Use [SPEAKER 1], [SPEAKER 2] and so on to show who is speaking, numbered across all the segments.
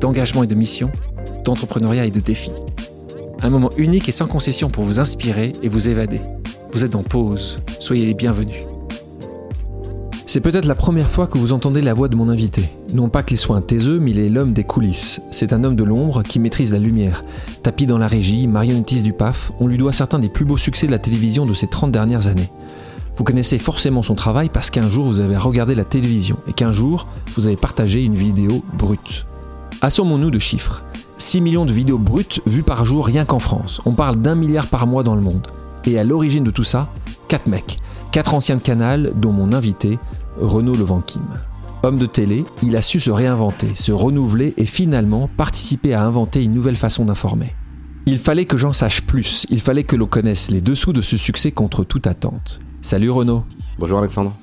[SPEAKER 1] d'engagement et de mission, d'entrepreneuriat et de défis. Un moment unique et sans concession pour vous inspirer et vous évader. Vous êtes en pause, soyez les bienvenus. C'est peut-être la première fois que vous entendez la voix de mon invité. Non pas qu'il soit un taiseux, mais il est l'homme des coulisses. C'est un homme de l'ombre qui maîtrise la lumière. Tapis dans la régie, marionnettiste du PAF, on lui doit certains des plus beaux succès de la télévision de ces 30 dernières années. Vous connaissez forcément son travail parce qu'un jour vous avez regardé la télévision et qu'un jour vous avez partagé une vidéo brute. Assommons-nous de chiffres. 6 millions de vidéos brutes vues par jour rien qu'en France. On parle d'un milliard par mois dans le monde. Et à l'origine de tout ça, 4 mecs. 4 anciens de canal, dont mon invité, Renaud Levanquim. Homme de télé, il a su se réinventer, se renouveler et finalement participer à inventer une nouvelle façon d'informer. Il fallait que j'en sache plus, il fallait que l'on connaisse les dessous de ce succès contre toute attente. Salut Renaud.
[SPEAKER 2] Bonjour Alexandre.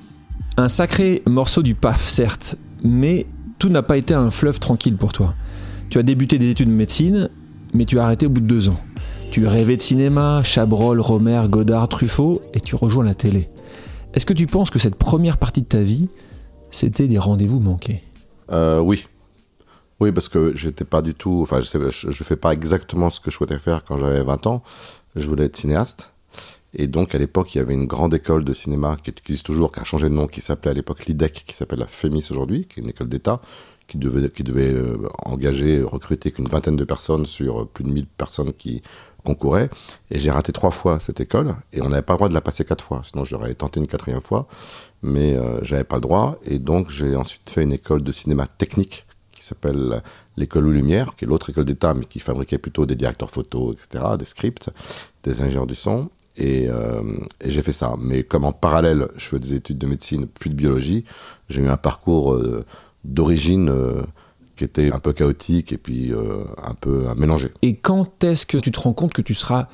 [SPEAKER 1] Un sacré morceau du PAF, certes, mais tout n'a pas été un fleuve tranquille pour toi. Tu as débuté des études de médecine, mais tu as arrêté au bout de deux ans. Tu rêvais de cinéma, Chabrol, Romer, Godard, Truffaut, et tu rejoins la télé. Est-ce que tu penses que cette première partie de ta vie, c'était des rendez-vous manqués?
[SPEAKER 2] Euh, Oui. Oui, parce que j'étais pas du tout. Enfin, je, ne fais pas exactement ce que je souhaitais faire quand j'avais 20 ans. Je voulais être cinéaste. Et donc, à l'époque, il y avait une grande école de cinéma qui existe toujours, qui a changé de nom, qui s'appelait à l'époque l'IDEC, qui s'appelle la FEMIS aujourd'hui, qui est une école d'État, qui devait, euh, engager, recruter qu'une vingtaine de personnes sur plus de 1000 personnes qui concouraient. Et j'ai raté trois fois cette école, et on n'avait pas le droit de la passer quatre fois, sinon j'aurais tenté une quatrième fois, mais euh, j'avais pas le droit. Et donc j'ai ensuite fait une école de cinéma technique qui s'appelle l'école aux Lumières, qui est l'autre école d'État, mais qui fabriquait plutôt des directeurs photo, etc., des scripts, des ingénieurs du son. Et, euh, et j'ai fait ça. Mais comme en parallèle, je fais des études de médecine, puis de biologie, j'ai eu un parcours euh, d'origine euh, qui était un peu chaotique et puis un peu mélangé.
[SPEAKER 1] Et quand est-ce que tu te rends compte que tu seras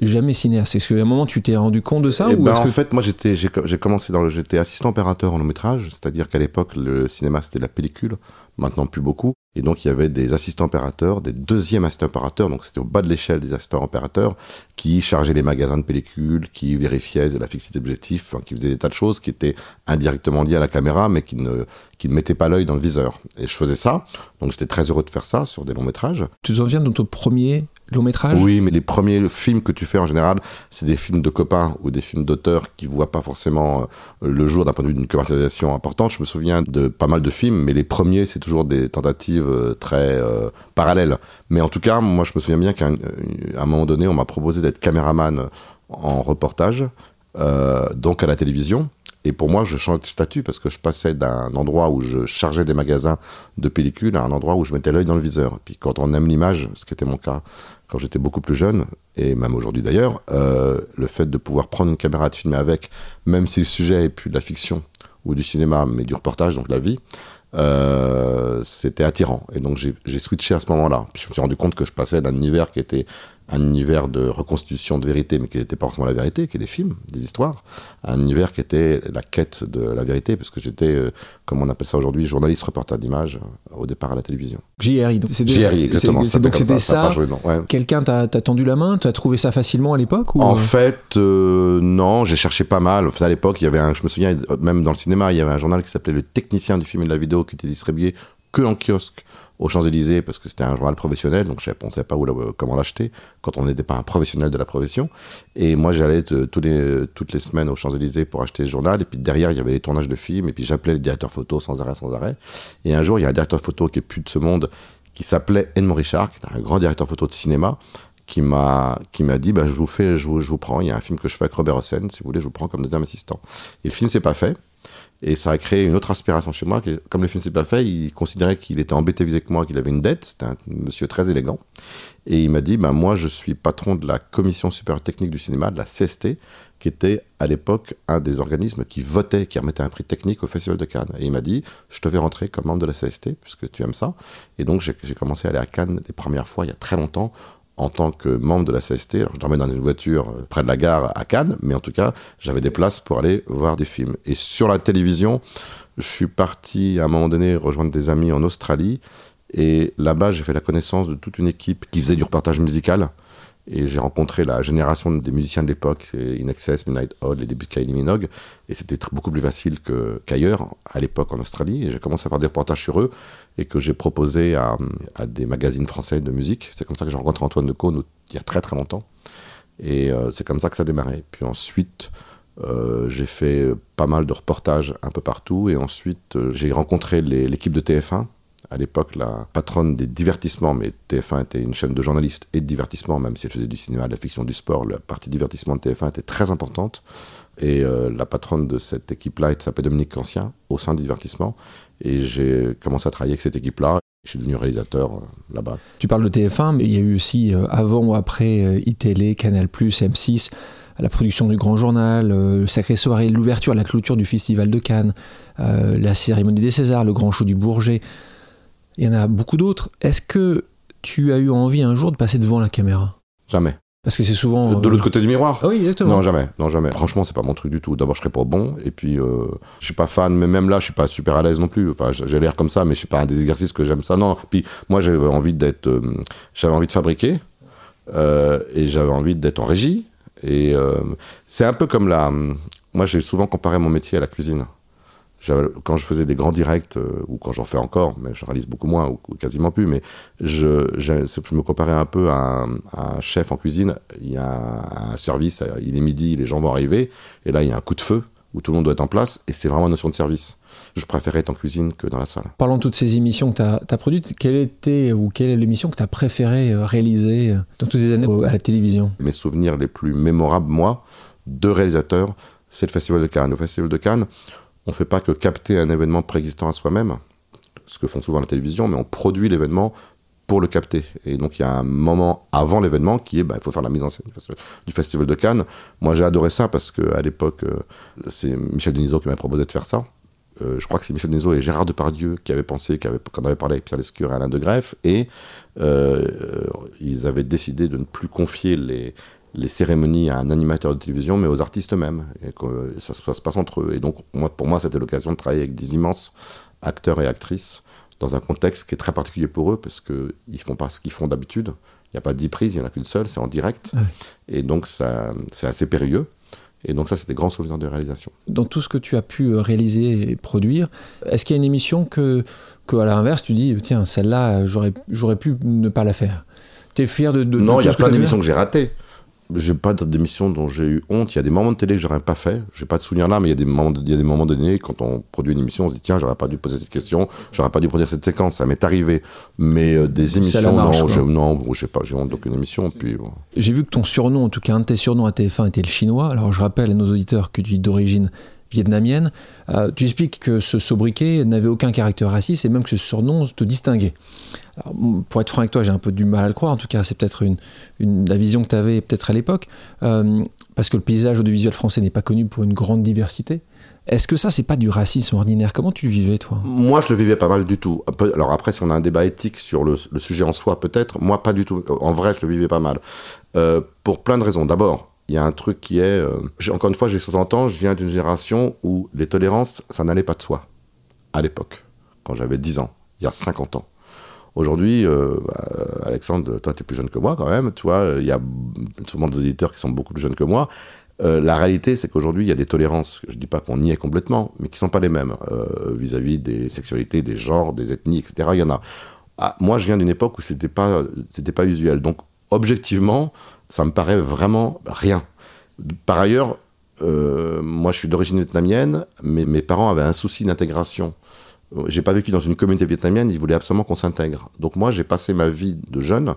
[SPEAKER 1] jamais cinéaste? Est-ce qu'à un moment tu t'es rendu compte de ça
[SPEAKER 2] Eh
[SPEAKER 1] ou
[SPEAKER 2] ben, En
[SPEAKER 1] que-
[SPEAKER 2] fait, moi j'étais, j'ai commencé dans le, j'étais assistant opérateur en long métrage, c'est-à-dire qu'à l'époque le cinéma c'était la pellicule, maintenant plus beaucoup. Et donc il y avait des assistants opérateurs, des deuxièmes assistants opérateurs, donc c'était au bas de l'échelle des assistants opérateurs, qui chargeaient les magasins de pellicules, qui vérifiaient la fixité d'objectif, enfin, qui faisaient des tas de choses qui étaient indirectement liées à la caméra, mais qui ne, qui ne mettaient pas l'œil dans le viseur. Et je faisais ça, donc j'étais très heureux de faire ça sur des longs métrages.
[SPEAKER 1] Tu te souviens de ton premier long métrage?
[SPEAKER 2] Oui, mais les premiers films que tu fais en général, c'est des films de copains ou des films d'auteurs qui voient pas forcément euh, le jour d'un point de vue d'une commercialisation importante. Je me souviens de pas mal de films, mais les premiers, c'est toujours des tentatives euh, très euh, parallèles. Mais en tout cas, moi, je me souviens bien qu'à un, moment donné, on m'a proposé d'être caméraman en reportage, euh, donc à la télévision. Et pour moi, je changeais de statut parce que je passais d'un endroit où je chargeais des magasins de pellicules à un endroit où je mettais l'œil dans le viseur. Puis quand on aime l'image, ce qui était mon cas quand j'étais beaucoup plus jeune, et même aujourd'hui d'ailleurs, euh, le fait de pouvoir prendre une caméra et de filmer avec, même si le sujet est plus de la fiction ou du cinéma, mais du reportage, donc la vie, euh, c'était attirant. Et donc j'ai switché à ce moment-là. Puis je me suis rendu compte que je passais d'un univers qui était un univers de reconstitution de vérité, mais qui n'était pas forcément la vérité, qui est des films, des histoires, un univers qui était la quête de la vérité, parce que j'étais, euh, comme on appelle ça aujourd'hui, journaliste reporter d'image euh, au départ à la télévision.
[SPEAKER 1] JRI. donc c'était-
[SPEAKER 2] JRI, exactement.
[SPEAKER 1] c'est- donc c'était
[SPEAKER 2] ça. ouais.
[SPEAKER 1] Quelqu'un t'a tendu la main Tu as trouvé ça facilement à l'époque ou...
[SPEAKER 2] En fait, euh, non, j'ai cherché pas mal. Enfin, à l'époque, il y avait un, je me souviens, même dans le cinéma, il y avait un journal qui s'appelait Le Technicien du film et de la vidéo qui était distribué que en kiosque aux Champs-Élysées parce que c'était un journal professionnel, donc je ne savais pas où comment l'acheter quand on n'était pas un professionnel de la profession. Et moi, j'allais tous les, toutes les semaines aux Champs-Élysées pour acheter le journal. Et puis derrière, il y avait les tournages de films. Et puis j'appelais le directeur photo sans arrêt, sans arrêt. Et un jour, il y a un directeur photo qui est plus de ce monde qui s'appelait Edmond Richard, qui était un grand directeur photo de cinéma qui m'a qui m'a dit bah, je vous fais je vous, je vous prends il y a un film que je fais avec Robert Hossein si vous voulez je vous prends comme deuxième assistant et le film s'est pas fait Et ça a créé une autre aspiration chez moi. comme le film s'est pas fait, il considérait qu'il était embêté avec moi, qu'il avait une dette. C'était un monsieur très élégant. Et il m'a dit, bah, moi, je suis patron de la commission supérieure technique du cinéma, de la CST, qui était à l'époque un des organismes qui votait, qui remettait un prix technique au Festival de Cannes. Et il m'a dit, je te vais rentrer comme membre de la CST, puisque tu aimes ça. Et donc, j'ai commencé à aller à Cannes les premières fois, il y a très longtemps, en tant que membre de la CST. Je dormais dans une voiture euh, près de la gare à Cannes, mais en tout cas, j'avais des places pour aller voir des films. Et sur la télévision, je suis parti à un moment donné rejoindre des amis en Australie. Et là-bas, j'ai fait la connaissance de toute une équipe qui faisait du reportage musical. Et j'ai rencontré la génération des musiciens de l'époque, c'est In Excess, Midnight Odd, les débuts de Kylie Minogue. Et c'était beaucoup plus facile qu'ailleurs, à l'époque en Australie. Et j'ai commencé à faire des reportages sur eux et que j'ai proposé à, des magazines français de musique. C'est comme ça que j'ai rencontré Antoine de Caunes il y a très très longtemps. Et euh, c'est comme ça que ça a démarré. Puis ensuite, euh, j'ai fait pas mal de reportages un peu partout. Et ensuite, euh, j'ai rencontré l'équipe de TF1 à l'époque la patronne des divertissements, mais TF1 était une chaîne de journalistes et de divertissement, même si elle faisait du cinéma, de la fiction, du sport, la partie divertissement de TF1 était très importante. Et la patronne de cette équipe-là s'appelait Dominique Cancien, au sein du divertissement. Et j'ai commencé à travailler avec cette équipe-là. Je suis devenu réalisateur euh, là-bas.
[SPEAKER 1] Tu parles de TF1, mais il y a eu aussi, euh, avant ou après, iTélé, Canal+, M6, la production du Grand Journal, le Sacré Soirée, l'ouverture, la clôture du Festival de Cannes, la cérémonie des Césars, le Grand Show du Bourget. Il y en a beaucoup d'autres. Est-ce que tu as eu envie un jour de passer devant la caméra?
[SPEAKER 2] Jamais.
[SPEAKER 1] Parce que c'est souvent.
[SPEAKER 2] De, l'autre côté du miroir
[SPEAKER 1] ah Oui, exactement.
[SPEAKER 2] Non, jamais. Non, jamais. Franchement, c'est pas mon truc du tout. D'abord, je serais pas bon. Et puis, euh, je suis pas fan, mais même là, je suis pas super à l'aise non plus. Enfin, j'ai l'air comme ça, mais je suis pas un des exercices que j'aime ça. Non. Puis, moi, j'avais envie d'être. Euh, j'avais envie de fabriquer. Euh, et j'avais envie d'être en régie. Et c'est un peu comme la. Moi, j'ai souvent comparé mon métier à la cuisine quand je faisais des grands directs, euh, ou quand j'en fais encore, mais je réalise beaucoup moins, ou, quasiment plus, mais je, je, me comparais un peu à un, chef en cuisine. Il y a un service, il est midi, les gens vont arriver, et là il y a un coup de feu où tout le monde doit être en place, et c'est vraiment une notion de service. Je préférais être en cuisine que dans la salle.
[SPEAKER 1] Parlons de toutes ces émissions que tu as, produites. Quelle était ou quelle est l'émission que tu as préféré euh, réaliser euh, dans toutes ces années à la télévision?
[SPEAKER 2] Mes souvenirs les plus mémorables, moi, de réalisateur, c'est le Festival de Cannes. Au Festival de Cannes, on ne fait pas que capter un événement préexistant à soi-même, ce que font souvent la télévision, mais on produit l'événement pour le capter. Et donc il y a un moment avant l'événement qui est, bah, il faut faire la mise en scène du Festival de Cannes. Moi j'ai adoré ça parce qu'à l'époque, euh, c'est Michel Denisot qui m'a proposé de faire ça. Euh, je crois que c'est Michel Denisot et Gérard Depardieu qui avaient pensé, qui qu'on avait parlé avec Pierre Lescure et Alain de Greff, et euh, ils avaient décidé de ne plus confier les, les cérémonies à un animateur de télévision, mais aux artistes eux-mêmes. Et que ça se passe, entre eux. Et donc, moi, pour moi, c'était l'occasion de travailler avec des immenses acteurs et actrices dans un contexte qui est très particulier pour eux, parce qu'ils ne font pas ce qu'ils font d'habitude. Il n'y a pas dix prises, il n'y en a qu'une seule, c'est en direct. Et donc, c'est assez périlleux. Et donc ça, c'est des grands souvenirs de réalisation.
[SPEAKER 1] Dans tout ce que tu as pu euh, réaliser et produire, est-ce qu'il y a une émission que, que à l'inverse, tu dis, tiens, celle-là, j'aurais pu ne pas la faire? Tu es fier de... de
[SPEAKER 2] non, il y a plein d'émissions que j'ai ratées j'ai pas d'émission dont j'ai eu honte. Il y a des moments de télé que j'aurais pas fait. J'ai pas de souvenir là, mais il y a des moments, il y a des moments donnés quand on produit une émission, on se dit tiens, j'aurais pas dû poser cette question, j'aurais pas dû produire cette séquence. Ça m'est arrivé. Mais euh, des émissions, non, j'ai, non, j'ai pas, j'ai honte d'aucune émission. Puis
[SPEAKER 1] j'ai vu que ton surnom, en tout cas un de tes surnoms à TF1 était le chinois. Alors je rappelle à nos auditeurs que tu es d'origine vietnamienne. Euh, tu expliques que ce sobriquet n'avait aucun caractère raciste et même que ce surnom te distinguait. pour être franc avec toi, j'ai un peu du mal à le croire. En tout cas, c'est peut-être une, la vision que tu avais peut-être à l'époque, euh, parce que le paysage audiovisuel français n'est pas connu pour une grande diversité. Est-ce que ça, c'est pas du racisme ordinaire? Comment tu le vivais, toi?
[SPEAKER 2] Moi, je le vivais pas mal du tout. Alors après, si on a un débat éthique sur le, sujet en soi, peut-être, moi, pas du tout. En vrai, je le vivais pas mal. Euh, pour plein de raisons. D'abord, il y a un truc qui est. Euh, encore une fois, j'ai 60 ans, je viens d'une génération où les tolérances, ça n'allait pas de soi. À l'époque, quand j'avais 10 ans, il y a 50 ans. Aujourd'hui, euh, bah, Alexandre, toi, tu es plus jeune que moi quand même, tu vois, il y a souvent des auditeurs qui sont beaucoup plus jeunes que moi. Euh, la réalité, c'est qu'aujourd'hui, il y a des tolérances, je ne dis pas qu'on y est complètement, mais qui ne sont pas les mêmes vis-à-vis des sexualités, des genres, des ethnies, etc. Il y en a. Ah, moi, je viens d'une époque où c'était pas, c'était pas usuel. Donc, objectivement, ça me paraît vraiment rien. Par ailleurs, euh, moi je suis d'origine vietnamienne, mais mes parents avaient un souci d'intégration. J'ai pas vécu dans une communauté vietnamienne, ils voulaient absolument qu'on s'intègre. Donc moi j'ai passé ma vie de jeune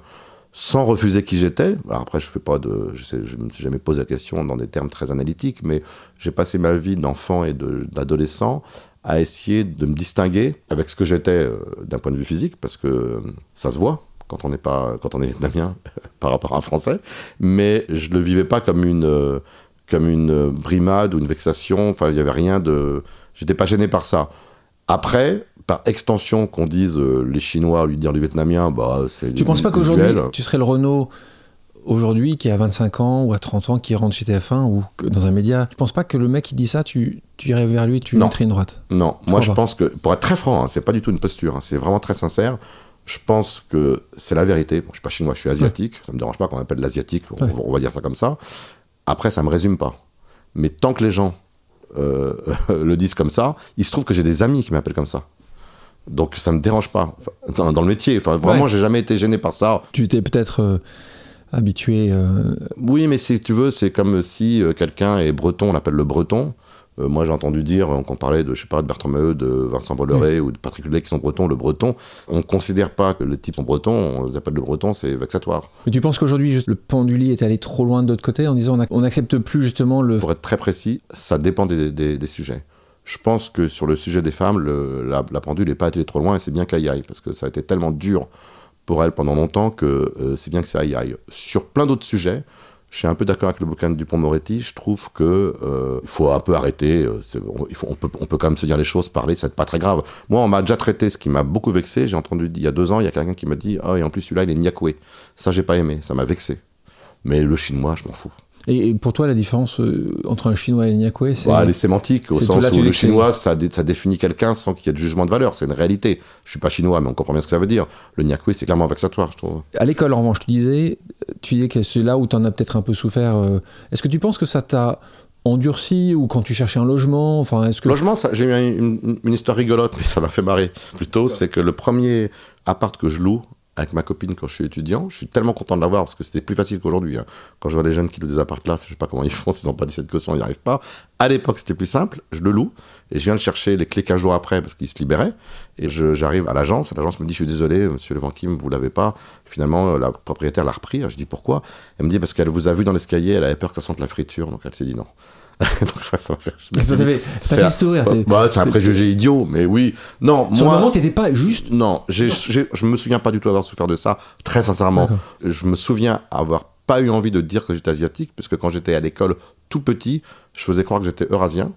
[SPEAKER 2] sans refuser qui j'étais. après, je fais me suis jamais posé la question dans des termes très analytiques, mais j'ai passé ma vie d'enfant et d'adolescent à essayer de me distinguer avec ce que j'étais euh, d'un point de vue physique, parce que ça se voit quand on n'est pas, quand on est vietnamien par rapport à un français, mais je le vivais pas comme une, euh, comme une brimade ou une vexation. Enfin, il y avait rien de, j'étais pas gêné par ça. Après, par extension, qu'on dise euh, les Chinois lui dire les Vietnamiens, bah c'est.
[SPEAKER 1] Tu penses pas qu'aujourd'hui tu serais le Renault aujourd'hui qui a 25 ans ou à 30 ans qui rentre chez TF1 ou dans un média, tu penses pas que le mec qui dit ça, tu, tu irais vers lui et tu lui mettrais une droite?
[SPEAKER 2] Non, moi je pense que, pour être très franc, hein, c'est pas du tout une posture, hein, c'est vraiment très sincère. Je pense que c'est la vérité. Bon, je suis pas chinois, je suis asiatique. Ça me dérange pas qu'on m'appelle l'asiatique. On, va dire ça comme ça. Après, ça me résume pas. Mais tant que les gens euh, le disent comme ça, il se trouve que j'ai des amis qui m'appellent comme ça. Donc ça me dérange pas dans, le métier. Enfin, vraiment, j'ai jamais été gêné par ça.
[SPEAKER 1] Tu t'es peut-être euh, habitué. Euh,
[SPEAKER 2] oui, mais si tu veux, c'est comme si quelqu'un est breton, on l'appelle le breton. Euh, moi, j'ai entendu dire, qu'on parlait de, je sais pas, de Bertrand Maheu, de Vincent Bolloré ou de Patrick Hullet qui sont bretons, le breton. On ne considère pas que les types sont bretons, on les appelle le breton, c'est vexatoire.
[SPEAKER 1] Mais tu penses qu'aujourd'hui, le penduli est allé trop loin de l'autre côté en disant on n'accepte plus justement le.
[SPEAKER 2] Pour être très précis, ça dépend des, sujets. Je pense que sur le sujet des femmes, la, pendule n'est pas allée trop loin et c'est bien qu'elle y aille, parce que ça a été tellement dur pour elle pendant longtemps que euh, c'est bien que ça y aille. Sur plein d'autres sujets, je suis un peu d'accord avec le bouquin de Dupont-Moretti. Je trouve que euh, faut un peu arrêter. Euh, on, peut, on quand même se dire les choses, parler, c'est pas très grave. Moi, on m'a déjà traité, ce qui m'a beaucoup vexé. J'ai entendu il y a deux ans, il y a quelqu'un qui m'a dit ah et en plus celui-là il est nyakwe. Ça j'ai pas aimé, ça m'a vexé. Mais le chinois, je m'en fous.
[SPEAKER 1] Et pour toi, la différence euh, entre un chinois et un nyakwe,
[SPEAKER 2] c'est. Bah, elle est sémantique, au sens où le chinois, ça, ça définit quelqu'un sans qu'il y ait de jugement de valeur. C'est une réalité. Je suis pas chinois, mais on comprend bien ce que ça veut dire. Le nyakwe, c'est clairement vexatoire, je trouve.
[SPEAKER 1] À l'école, en revanche, tu disais, tu disais que c'est là où tu en as peut-être un peu souffert. Euh. Est-ce que tu penses que ça t'a endurci ou quand tu cherchais un logement enfin est-ce que
[SPEAKER 2] logement j'ai eu une, une, histoire rigolote mais ça m'a fait marrer plutôt c'est que le premier appart que je loue avec ma copine quand je suis étudiant. Je suis tellement content de l'avoir parce que c'était plus facile qu'aujourd'hui. Hein. Quand je vois les jeunes qui louent des apparts là, je sais pas comment ils font, s'ils n'ont pas 17 cautions, ils n'y arrivent pas. À l'époque, c'était plus simple. Je le loue et je viens de chercher les clés qu'un jour après parce qu'ils se libéraient. Et j'arrive à l'agence. L'agence me dit Je suis désolé, monsieur Levanquim, vous l'avez pas. Finalement, la propriétaire l'a repris. Je dis Pourquoi? Elle me dit Parce qu'elle vous a vu dans l'escalier, elle avait peur que ça sente la friture, donc elle s'est dit non.
[SPEAKER 1] Donc ça, ça m'a fait. Ça fait sourire.
[SPEAKER 2] Bah, c'est un préjugé idiot, mais oui. Non,
[SPEAKER 1] Sur
[SPEAKER 2] moi.
[SPEAKER 1] le moment, t'étais pas juste.
[SPEAKER 2] Non, j'ai, je me souviens pas du tout avoir souffert de ça. Très sincèrement, je me souviens avoir pas eu envie de dire que j'étais asiatique, puisque quand j'étais à l'école tout petit, je faisais croire que j'étais eurasien.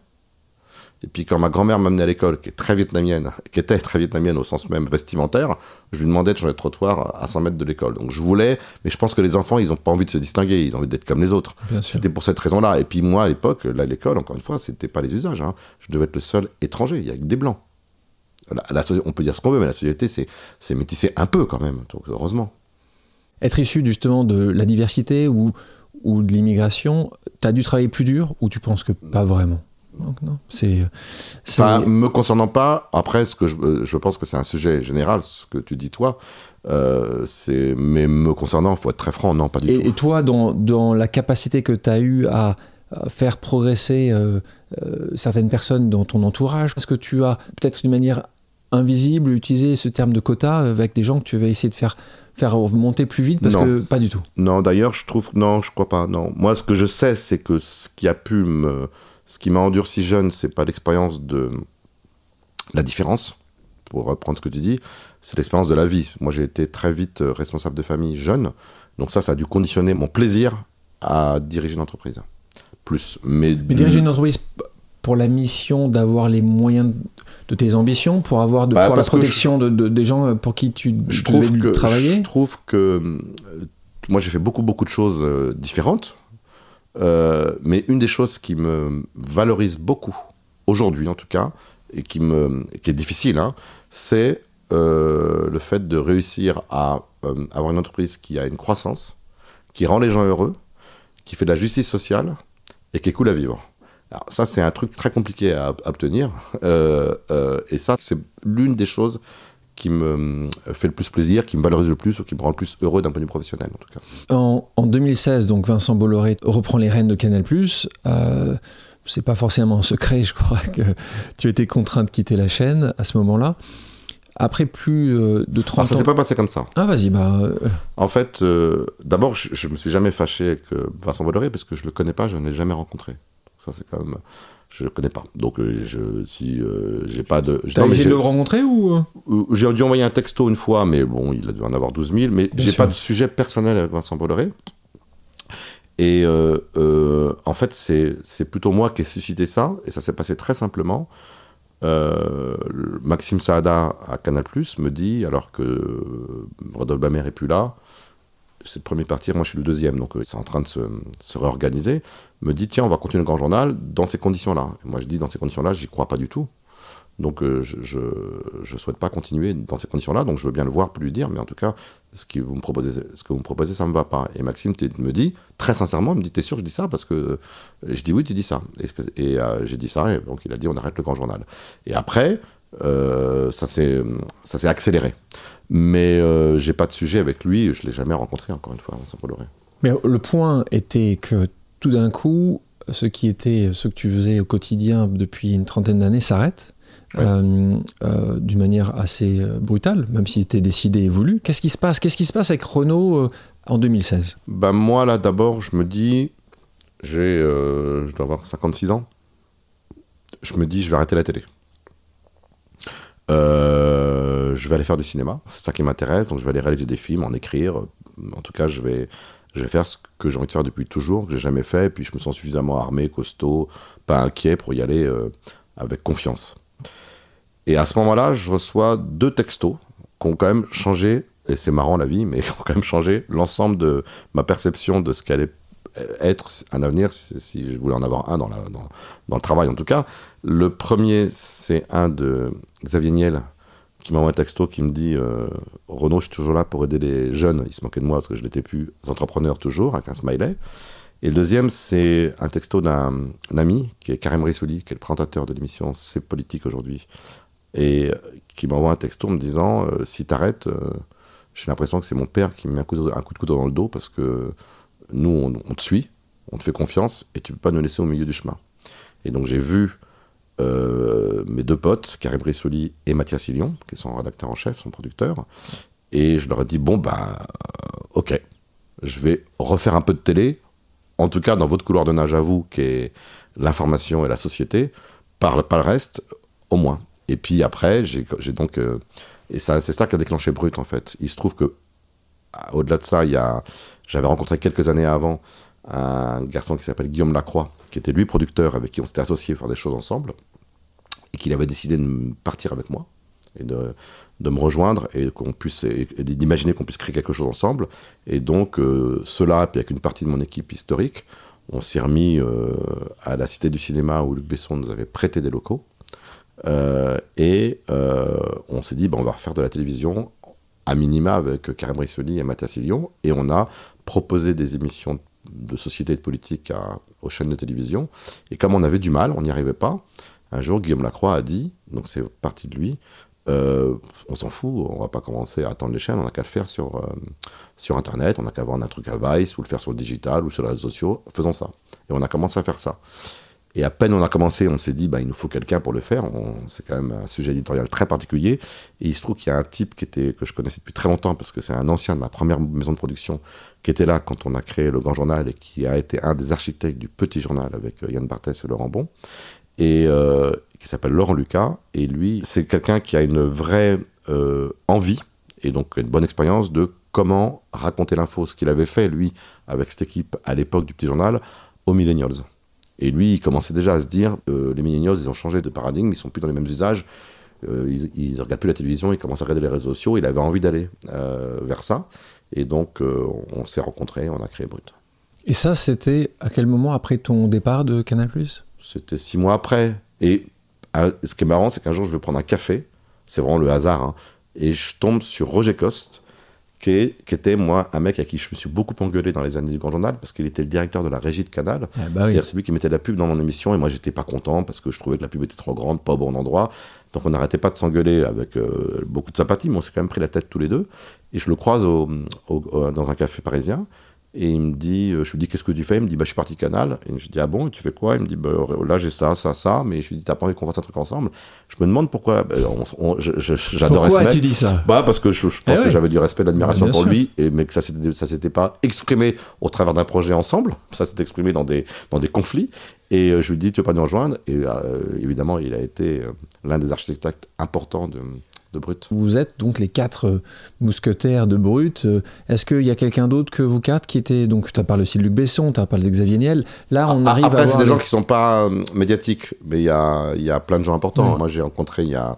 [SPEAKER 2] Et puis quand ma grand-mère m'amenait à l'école, qui est très vietnamienne, qui était très vietnamienne au sens même vestimentaire, je lui demandais de changer de trottoir à 100 mètres de l'école. Donc je voulais, mais je pense que les enfants, ils n'ont pas envie de se distinguer, ils ont envie d'être comme les autres. C'était pour cette raison-là. Et puis moi, à l'époque, là, l'école, encore une fois, c'était pas les usages. Hein. Je devais être le seul étranger. Il y a que des blancs. on peut dire ce qu'on veut, mais la société, c'est métissé un peu quand même. Donc heureusement.
[SPEAKER 1] Être issu justement de la diversité ou, ou de l'immigration, tu as dû travailler plus dur ou tu penses que pas vraiment? Donc non, c'est.
[SPEAKER 2] Enfin, me concernant pas. Après, ce que je, euh, je pense que c'est un sujet général, ce que tu dis toi. Euh, c'est, mais me concernant, il faut être très franc, non, pas du
[SPEAKER 1] et,
[SPEAKER 2] tout.
[SPEAKER 1] Et toi, dans, dans la capacité que tu as eu à, faire progresser euh, certaines personnes dans ton entourage, est-ce que tu as peut-être d'une manière invisible utilisé ce terme de quota avec des gens que tu vas essayer de faire faire monter plus vite? Parce que pas du tout.
[SPEAKER 2] Non, d'ailleurs, je trouve non, je crois pas. Non, moi, ce que je sais, c'est que ce qui a pu me ce qui m'a endurci jeune, c'est pas l'expérience de la différence, pour reprendre ce que tu dis, c'est l'expérience de la vie. Moi, j'ai été très vite euh, responsable de famille jeune, donc ça, ça a dû conditionner mon plaisir à diriger une entreprise. Plus. Mais,
[SPEAKER 1] diriger une entreprise pour la mission d'avoir les moyens de tes ambitions, pour avoir de, bah, la protection de, des gens euh, pour qui tu je trouve que, travailler?
[SPEAKER 2] Je trouve que euh, moi j'ai fait beaucoup beaucoup de choses différentes euh, mais une des choses qui me valorise beaucoup, aujourd'hui en tout cas, et qui, me, qui est difficile, hein, c'est euh, le fait de réussir à euh, avoir une entreprise qui a une croissance, qui rend les gens heureux, qui fait de la justice sociale et qui est cool à vivre. Alors ça, c'est un truc très compliqué à, à obtenir. et ça, c'est l'une des choses qui me fait le plus plaisir, qui me valorise le plus ou qui me rend le plus heureux d'un point de vue professionnel en tout cas.
[SPEAKER 1] En, 2016, donc Vincent Bolloré reprend les rênes de Canal+. Euh, c'est pas forcément un secret, je crois, que tu étais contraint de quitter la chaîne à ce moment-là. après plus euh, de 30
[SPEAKER 2] Alors, ça
[SPEAKER 1] ans.
[SPEAKER 2] s'est pas passé comme ça.
[SPEAKER 1] Ah, vas-y, bah. euh,
[SPEAKER 2] En fait, euh, d'abord, je, je me suis jamais fâché avec euh, Vincent Bolloré parce que je le connais pas, je ne l'ai jamais rencontré. Ça, c'est quand même. Je le connais pas. Donc, euh, je, si euh, j'ai pas de.
[SPEAKER 1] T'as essayé de le rencontrer ou. euh
[SPEAKER 2] J'ai dû envoyer un texto une fois, mais bon, il a dû en avoir 12 000. Mais j'ai pas de sujet personnel avec Vincent Bolloré. Et en fait, c'est c'est plutôt moi qui ai suscité ça, et ça s'est passé très simplement. Le- Maxime Saada à Canal me dit, alors que Rodolphe Bamer est plus là, c'est le premier partir, moi je suis le deuxième, donc euh, c'est en train de se, se réorganiser, me dit tiens, on va continuer le grand journal dans ces conditions-là. Moi je dis dans ces conditions-là, j'y crois pas du tout. Donc euh, je, je souhaite pas continuer dans ces conditions-là, donc je veux bien le voir pour lui dire, mais en tout cas, ce, qui vous proposez, ce que vous me proposez, ça me va pas. Et Maxime me dit, très sincèrement, il me dit, t'es sûr que je dis ça? Parce que et je dis oui, tu dis ça. Et, euh, j'ai dit ça, et donc il a dit, on arrête le grand journal. Et après, euh, ça s'est ça s'est accéléré. Mais euh, j'ai pas de sujet avec lui, je l'ai jamais rencontré, encore une fois, sans Bolloré.
[SPEAKER 1] Mais le point était que tout d'un coup, ce qui était ce que tu faisais au quotidien depuis une trentaine d'années s'arrête.
[SPEAKER 2] Ouais.
[SPEAKER 1] euh, euh, d'une manière assez euh, brutale, même si c'était décidé et voulu. Qu'est-ce qui se passe? Qu'est-ce qui se passe avec Renault euh, en 2016
[SPEAKER 2] Ben moi, là, d'abord, je me dis, j'ai, euh, je dois avoir 56 ans. Je me dis, je vais arrêter la télé. Euh, je vais aller faire du cinéma, c'est ça qui m'intéresse. Donc, je vais aller réaliser des films, en écrire. En tout cas, je vais, je vais faire ce que j'ai envie de faire depuis toujours, que j'ai jamais fait. Et puis, je me sens suffisamment armé, costaud, pas inquiet pour y aller euh, avec confiance. Et à ce moment-là, je reçois deux textos qui ont quand même changé, et c'est marrant la vie, mais qui ont quand même changé l'ensemble de ma perception de ce qu'allait être un avenir, si, je voulais en avoir un dans, dans, le travail en tout cas. Le premier, c'est un de Xavier Niel, qui m'envoie un texto qui me dit euh, Renaud, je suis toujours là pour aider les jeunes. Il se moquait de moi parce que je n'étais plus entrepreneur toujours, avec un smiley. Et le deuxième, c'est un texto d'un un ami, qui est Karim Rissouli, qui est le présentateur de l'émission C'est politique aujourd'hui, et euh, qui m'envoie un texto me disant euh, Si t'arrêtes, euh, j'ai l'impression que c'est mon père qui me met un coup de couteau dans le dos parce que nous, on, te suit, on te fait confiance et tu peux pas nous laisser au milieu du chemin. Et donc j'ai vu euh, mes deux potes, Karim Brissoli et Mathias Illion, qui est son rédacteur en chef, son producteur, et je leur ai dit bon bah euh, ok, je vais refaire un peu de télé, en tout cas dans votre couloir de nage à vous, qui est l'information et la société, par, par le reste, au moins. Et puis après, j'ai donc euh, et c'est ça qui a déclenché Brut en fait. Il se trouve que au-delà de ça, il y a j'avais rencontré quelques années avant un garçon qui s'appelle Guillaume Lacroix, qui était lui producteur, avec qui on s'était associé faire des choses ensemble, et qu'il avait décidé de partir avec moi et de, me rejoindre et qu'on puisse d'imaginer qu'on puisse créer quelque chose ensemble. Et donc euh, cela, puis avec une partie de mon équipe historique, on s'est remis euh, à la Cité du Cinéma où Luc Besson nous avait prêté des locaux. Euh, et on s'est dit, bah, on va refaire de la télévision à minima avec Karim Rissoli et Mathias Lyon, et on a proposé des émissions de société et de politique à- aux chaînes de télévision. Et comme on avait du mal, on n'y arrivait pas, un jour Guillaume Lacroix a dit, donc c'est parti de lui, euh, on s'en fout, on va pas commencer à attendre les chaînes, on n'a qu'à le faire sur, euh, sur Internet, on n'a qu'à vendre un truc à Vice, ou le faire sur le digital, ou sur les réseaux sociaux, faisons ça. Et on a commencé à faire ça. Et à peine on a commencé, on s'est dit, bah, il nous faut quelqu'un pour le faire. C'est quand même un sujet éditorial très particulier. Et il se trouve qu'il y a un type qui était, que je connaissais depuis très longtemps, parce que c'est un ancien de ma première maison de production, qui était là quand on a créé le Grand Journal et qui a été un des architectes du Petit Journal avec euh, Yann Barthès et Laurent Bon, et euh, qui s'appelle Laurent Lucas. Et lui, c'est quelqu'un qui a une vraie euh, envie et donc une bonne expérience de comment raconter l'info, ce qu'il avait fait, lui, avec cette équipe à l'époque du Petit Journal, aux Millennials. Et lui, il commençait déjà à se dire, euh, les millennials, ils ont changé de paradigme, ils sont plus dans les mêmes usages, euh, ils, ils regardent plus la télévision, ils commencent à regarder les réseaux sociaux, il avait envie d'aller euh, vers ça. Et donc, on s'est rencontrés, on a créé Brut.
[SPEAKER 1] Et ça, c'était à quel moment après ton départ de Canal
[SPEAKER 2] C'était six mois après. Et ce qui est marrant, c'est qu'un jour, je vais prendre un café, c'est vraiment le hasard, hein, et je tombe sur Roger Coste, qui, était, moi, un mec à qui je me suis beaucoup engueulé dans les années du Grand Journal, parce qu'il était le directeur de la régie de Canal.
[SPEAKER 1] Ah bah oui.
[SPEAKER 2] C'est-à-dire, c'est lui qui mettait la pub dans mon émission et moi, j'étais pas content parce que je trouvais que la pub était trop grande, pas au bon endroit. Donc, on n'arrêtait pas de s'engueuler avec euh, beaucoup de sympathie, mais on s'est quand même pris la tête tous les deux. Et je le croise au- au- au- dans un café parisien Et il me dit, euh, je lui dis, qu'est-ce que tu fais? Il me dit, bah, je suis parti de Canal. Et je dis, ah bon, et tu fais quoi? Il me dit, bah, là, j'ai ça, ça, ça. Mais je lui dis, t'as pas envie qu'on fasse un truc ensemble? Je me demande pourquoi. Bah, J'adorais
[SPEAKER 1] Pourquoi tu dis ça?
[SPEAKER 2] Bah, Parce que je, pense
[SPEAKER 1] Eh
[SPEAKER 2] que
[SPEAKER 1] oui.
[SPEAKER 2] j'avais du respect, de l'admiration pour
[SPEAKER 1] sûr.
[SPEAKER 2] lui, et, mais que ça ça s'était pas exprimé au travers d'un projet ensemble. Ça s'est exprimé dans des, dans des conflits. Et euh, je lui dis, tu veux pas nous rejoindre? Et euh, évidemment, il a été euh, l'un des architectes importants de, de Brut.
[SPEAKER 1] Vous êtes donc les quatre euh, mousquetaires de Brut. Euh, Est-ce qu'il y a quelqu'un d'autre que vous quatre qui était donc tu as parlé aussi de Luc Besson, tu as parlé de Xavier Niel. Là, on
[SPEAKER 2] Ah,
[SPEAKER 1] arrive à
[SPEAKER 2] Après, c'est
[SPEAKER 1] avoir
[SPEAKER 2] des gens qui sont pas euh, médiatiques, mais il y a, y a plein de gens importants.
[SPEAKER 1] Ouais.
[SPEAKER 2] Moi, j'ai rencontré il y a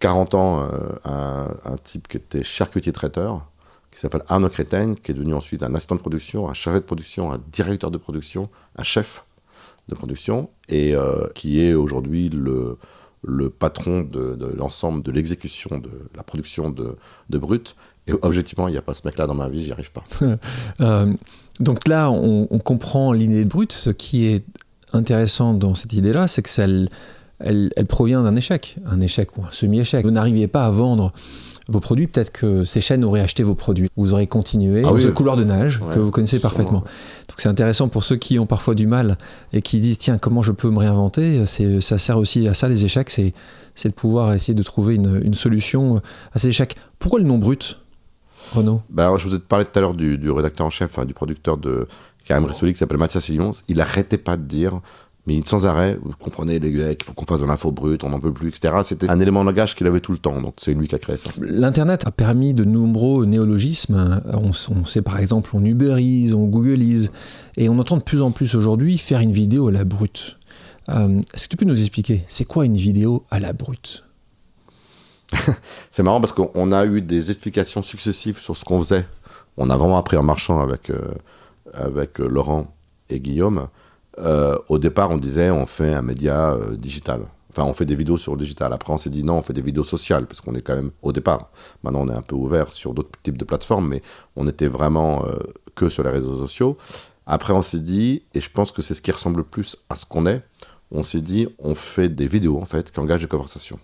[SPEAKER 2] 40 ans euh, un, un type qui était charcutier traiteur, qui s'appelle Arnaud Crétain, qui est devenu ensuite un assistant de production, un chargé de production, un directeur de production, un chef de production, et euh, qui est aujourd'hui le, le patron de, l'ensemble de l'exécution de la production de, de Brut. Et objectivement, il n'y a pas ce mec-là dans ma vie, j'y arrive pas.
[SPEAKER 1] Euh, donc là, on, comprend l'idée de Brut. Ce qui est intéressant dans cette idée-là, c'est que ça, elle provient d'un échec, un échec ou un semi-échec. Vous n'arriviez pas à vendre vos produits, peut-être que ces chaînes auraient acheté vos produits. Vous aurez continué
[SPEAKER 2] Ah oui.
[SPEAKER 1] ce couloir de nage
[SPEAKER 2] Ouais,
[SPEAKER 1] que vous connaissez
[SPEAKER 2] sûrement.
[SPEAKER 1] parfaitement. Donc c'est intéressant pour ceux qui ont parfois du mal et qui disent tiens comment je peux me réinventer? C'est ça sert aussi à ça les échecs, c'est c'est de pouvoir essayer de trouver une, une solution à ces échecs. Pourquoi le nom Brut, Renaud?
[SPEAKER 2] Ben, alors, je vous ai parlé tout à l'heure du, du rédacteur en chef, hein, du producteur de Karim Rissoli qui s'appelle Mathias Sillons. Il arrêtait pas de dire, mais sans arrêt, vous comprenez les gars, qu'il faut qu'on fasse de l'info brute, on n'en peut plus, etc. C'était un élément de langage qu'il avait tout le temps, donc c'est lui qui a créé ça.
[SPEAKER 1] L'Internet a permis de nombreux néologismes. On, on sait par exemple, on Uberise, on Googleise, et on entend de plus en plus aujourd'hui faire une vidéo à la brute. Euh, Est-ce que tu peux nous expliquer, c'est quoi une vidéo à la brute?
[SPEAKER 2] C'est marrant parce qu'on a eu des explications successives sur ce qu'on faisait. On a vraiment appris en marchant avec, euh, avec euh, Laurent et Guillaume. Euh, au départ, on disait on fait un média euh, digital. Enfin, on fait des vidéos sur le digital. Après, on s'est dit non, on fait des vidéos sociales, parce qu'on est quand même au départ. Maintenant, on est un peu ouvert sur d'autres types de plateformes, mais on était vraiment euh, que sur les réseaux sociaux. Après, on s'est dit, et je pense que c'est ce qui ressemble le plus à ce qu'on est, on s'est dit, on fait des vidéos, en fait, qui engagent des conversations.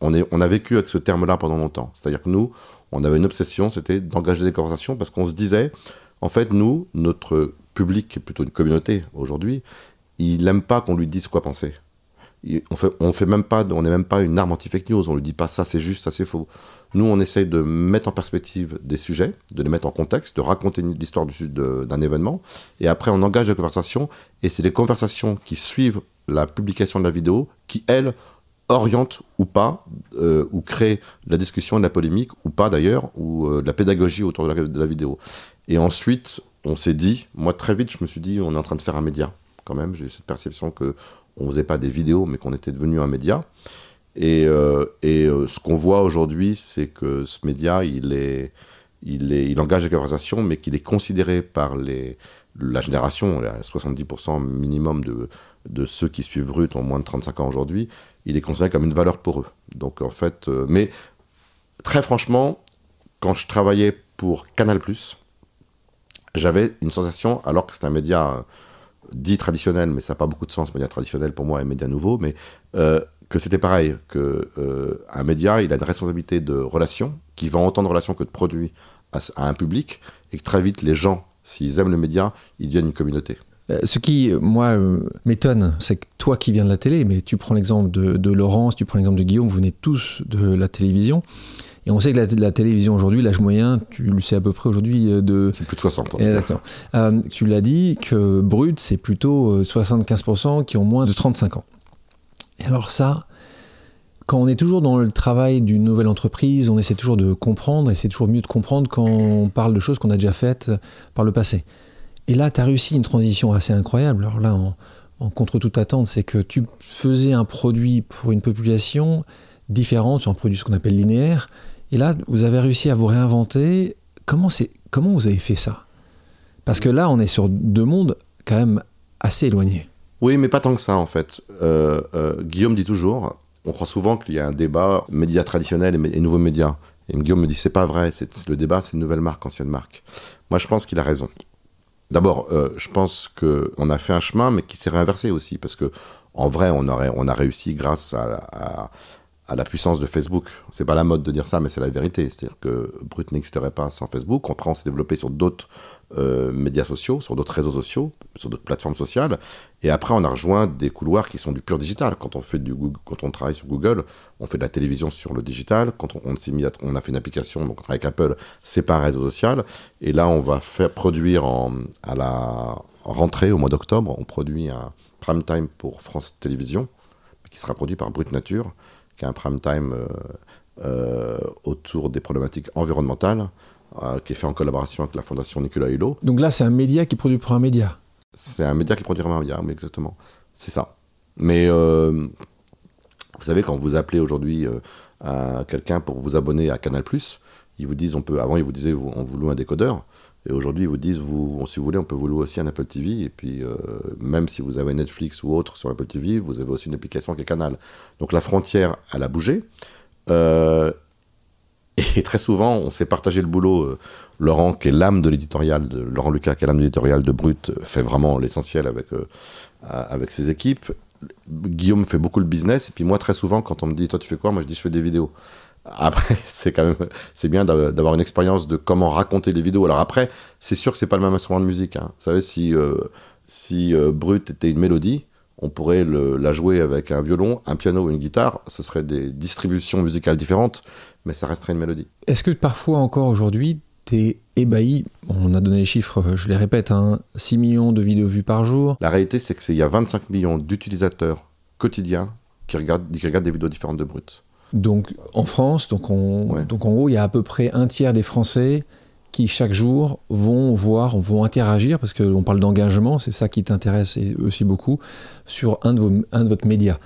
[SPEAKER 2] On, est, on a vécu avec ce terme-là pendant longtemps. C'est-à-dire que nous, on avait une obsession, c'était d'engager des conversations, parce qu'on se disait, en fait, nous, notre public, qui est plutôt une communauté aujourd'hui, il n'aime pas qu'on lui dise quoi penser. On fait, fait même pas, on n'est même pas une arme anti-fake news. On lui dit pas ça c'est juste, ça c'est faux. Nous, on essaye de mettre en perspective des sujets, de les mettre en contexte, de raconter l'histoire d'un événement, et après on engage la conversation. Et c'est les conversations qui suivent la publication de la vidéo qui elles orientent ou pas, euh, ou créent de la discussion, de la polémique, ou pas d'ailleurs, ou euh, de la pédagogie autour de la vidéo. Et ensuite, on s'est dit, moi très vite, je me suis dit, on est en train de faire un média, quand même. J'ai eu cette perception que on faisait pas des vidéos, mais qu'on était devenu un média. Et, euh, et euh, ce qu'on voit aujourd'hui, c'est que ce média, il est, il est, il engage les conversations, mais qu'il est considéré par les, la génération, les 70% minimum de, de ceux qui suivent Brut ont moins de 35 ans aujourd'hui, il est considéré comme une valeur pour eux. Donc en fait, euh, mais très franchement, quand je travaillais pour Canal+, j'avais une sensation, alors que c'est un média euh, dit traditionnel, mais ça n'a pas beaucoup de sens, média traditionnel pour moi et média nouveau, mais euh, que c'était pareil, que euh, un média, il a une responsabilité de relation, qui va autant de relations que de produits à, un public, et que très vite, les gens, s'ils aiment le média, ils deviennent une communauté.
[SPEAKER 1] Ce qui, moi, m'étonne, c'est que toi qui viens de la télé, mais tu prends l'exemple de, de Laurence, tu prends l'exemple de Guillaume, vous venez tous de la télévision. Et on sait que la, la télévision aujourd'hui, l'âge moyen, tu le sais à peu près aujourd'hui, euh, de.
[SPEAKER 2] C'est plus de 60 ans.
[SPEAKER 1] Exactement. Euh, tu l'as dit que brut, c'est plutôt euh, 75% qui ont moins de 35 ans. Et alors, ça, quand on est toujours dans le travail d'une nouvelle entreprise, on essaie toujours de comprendre, et c'est toujours mieux de comprendre quand on parle de choses qu'on a déjà faites par le passé. Et là, tu as réussi une transition assez incroyable. Alors là, en, en contre toute attente, c'est que tu faisais un produit pour une population différente, sur un produit ce qu'on appelle linéaire. Et là, vous avez réussi à vous réinventer. Comment, comment vous avez fait ça? Parce que là, on est sur deux mondes quand même assez éloignés.
[SPEAKER 2] Oui, mais pas tant que ça en fait. Euh, euh, Guillaume dit toujours, on croit souvent qu'il y a un débat médias traditionnels et, nouveaux médias. Et Guillaume me dit c'est pas vrai, c'est le débat, c'est nouvelle marque, ancienne marque. Moi, je pense qu'il a raison. D'abord, euh, je pense que on a fait un chemin, mais qui s'est réinversé aussi, parce que en vrai, on a réussi grâce à- à la puissance de Facebook. C'est pas la mode de dire ça, mais c'est la vérité. C'est-à-dire que Brut n'existerait pas sans Facebook. On s'est développé sur d'autres euh, médias sociaux, sur d'autres réseaux sociaux, sur d'autres plateformes sociales. Et après, on a rejoint des couloirs qui sont du pur digital. Quand on fait du Google, quand on travaille sur Google, on fait de la télévision sur le digital. Quand on, mis, on a fait une application, donc avec Apple, c'est pas un réseau social. Et là, on va faire produire en, à la rentrée au mois d'octobre, on produit un prime time pour France Télévisions, qui sera produit par Brut Nature qui est un prime time euh, euh, autour des problématiques environnementales, euh, qui est fait en collaboration avec la Fondation Nicolas Hulot.
[SPEAKER 1] Donc là, c'est un média qui produit pour un média
[SPEAKER 2] C'est un média qui produit pour un média, oui, exactement. C'est ça. Mais vous savez, quand vous appelez aujourd'hui quelqu'un pour vous abonner à Canal+, ils vous disent, on peut, avant ils vous disaient, on vous loue un décodeur. Et aujourd'hui, ils vous disent, vous, si vous voulez, on peut vous louer aussi un Apple TV. Et puis, euh, même si vous avez Netflix ou autre sur Apple TV, vous avez aussi une application qui est Canal. Donc la frontière, elle a bougé. Euh, et très souvent, on s'est partagé le boulot. Euh, Laurent, qui est l'âme de l'éditorial, Laurent Lucas, qui est l'âme de l'éditorial de Brut, fait vraiment l'essentiel avec, avec ses équipes. Guillaume fait beaucoup le business. Et puis moi, très souvent, quand on me dit, toi, tu fais quoi? Moi, je dis, je fais des vidéos. Après, c'est quand même c'est bien d'avoir une expérience de comment raconter les vidéos. Alors après, c'est sûr que c'est pas le même instrument de musique. Hein. Vous savez, si euh, si euh, Brut était une mélodie, on pourrait la jouer avec un violon, un piano ou une guitare. Ce serait des distributions musicales différentes, mais ça resterait une mélodie.
[SPEAKER 1] Est-ce que parfois encore aujourd'hui, tu es ébahi On a donné les chiffres, je les répète, hein, 6 millions de vidéos vues par jour?
[SPEAKER 2] La réalité, c'est qu'il y a 25 millions d'utilisateurs quotidiens qui regardent, qui regardent des vidéos différentes de Brut.
[SPEAKER 1] Donc en France, donc, donc en gros, il y a à peu près un tiers des Français qui chaque jour vont voir, vont interagir, parce qu'on parle d'engagement, c'est ça qui t'intéresse aussi beaucoup, sur un de, vos, un de votre média.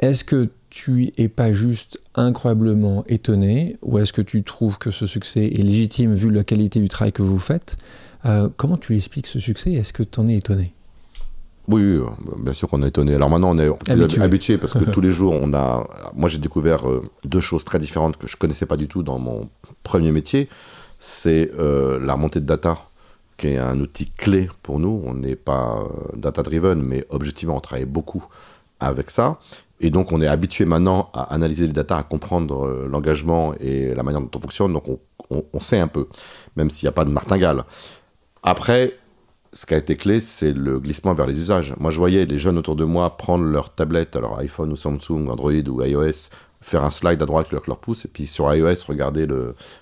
[SPEAKER 1] Est-ce que tu es pas juste incroyablement étonné, ou est-ce que tu trouves que ce succès est légitime vu la qualité du travail que vous faites? Euh, Comment tu expliques ce succès? Est-ce que tu en es étonné?
[SPEAKER 2] Oui, bien sûr qu'on est étonné. Alors maintenant, on est habitué. parce que tous les jours, on a. Moi, j'ai découvert euh, deux choses très différentes que je connaissais pas du tout dans mon premier métier. C'est euh, la remontée de data, qui est un outil clé pour nous. On n'est pas euh, data-driven, mais objectivement, on travaille beaucoup avec ça. Et donc, on est habitué maintenant à analyser les data, à comprendre l'engagement et la manière dont on fonctionne. Donc, on, on sait un peu, même s'il n'y a pas de martingale. Après, ce qui a été clé, c'est le glissement vers les usages. Moi, je voyais les jeunes autour de moi prendre leur tablette, alors iPhone ou Samsung, Android ou iOS, faire un slide à droite avec leur pouce, et puis sur iOS, regarder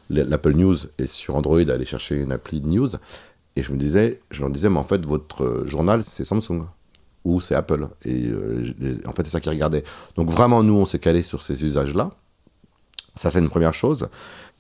[SPEAKER 2] l'Apple News, et sur Android, aller chercher une appli de news. Et je me disais, je leur disais, mais en fait, votre journal, c'est Samsung ou c'est Apple. Et euh, en fait, c'est ça qu'ils regardaient. Donc vraiment, nous, on s'est calé sur ces usages-là. Ça, c'est une première chose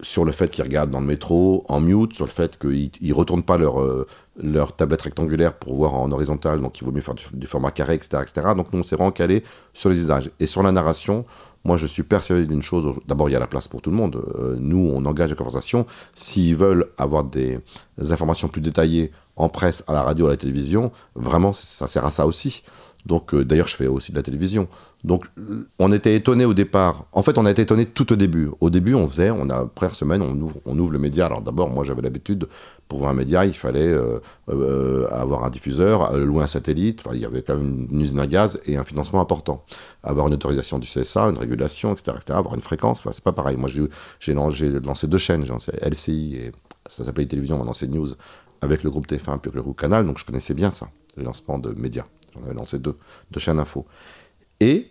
[SPEAKER 2] sur le fait qu'ils regardent dans le métro en mute, sur le fait qu'ils ne retournent pas leur, euh, leur tablette rectangulaire pour voir en horizontal, donc il vaut mieux faire du, format carré, etc., etc. Donc nous, on s'est vraiment calé sur les usages. Et sur la narration, moi, je suis persuadé d'une chose. D'abord, il y a la place pour tout le monde. Euh, nous, on engage la conversation. S'ils veulent avoir des informations plus détaillées en presse, à la radio, à la télévision, vraiment, ça sert à ça aussi. Donc, euh, d'ailleurs, je fais aussi de la télévision. Donc, on était étonné au départ. En fait, on a été étonné tout au début. Au début, on faisait, on a première semaine, on ouvre, le média. Alors d'abord, moi, j'avais l'habitude pour un média, il fallait euh, euh, avoir un diffuseur, louer un satellite. Enfin, il y avait quand même une usine à gaz et un financement important. Avoir une autorisation du CSA, une régulation, etc., etc. Avoir une fréquence. Enfin, c'est pas pareil. Moi, j'ai lancé deux chaînes. J'ai lancé LCI et ça s'appelait télévision, maintenant c'est News avec le groupe TF1 puis le groupe Canal. Donc, je connaissais bien ça, le lancement de médias. J'en avais lancé deux, deux chaînes info. Et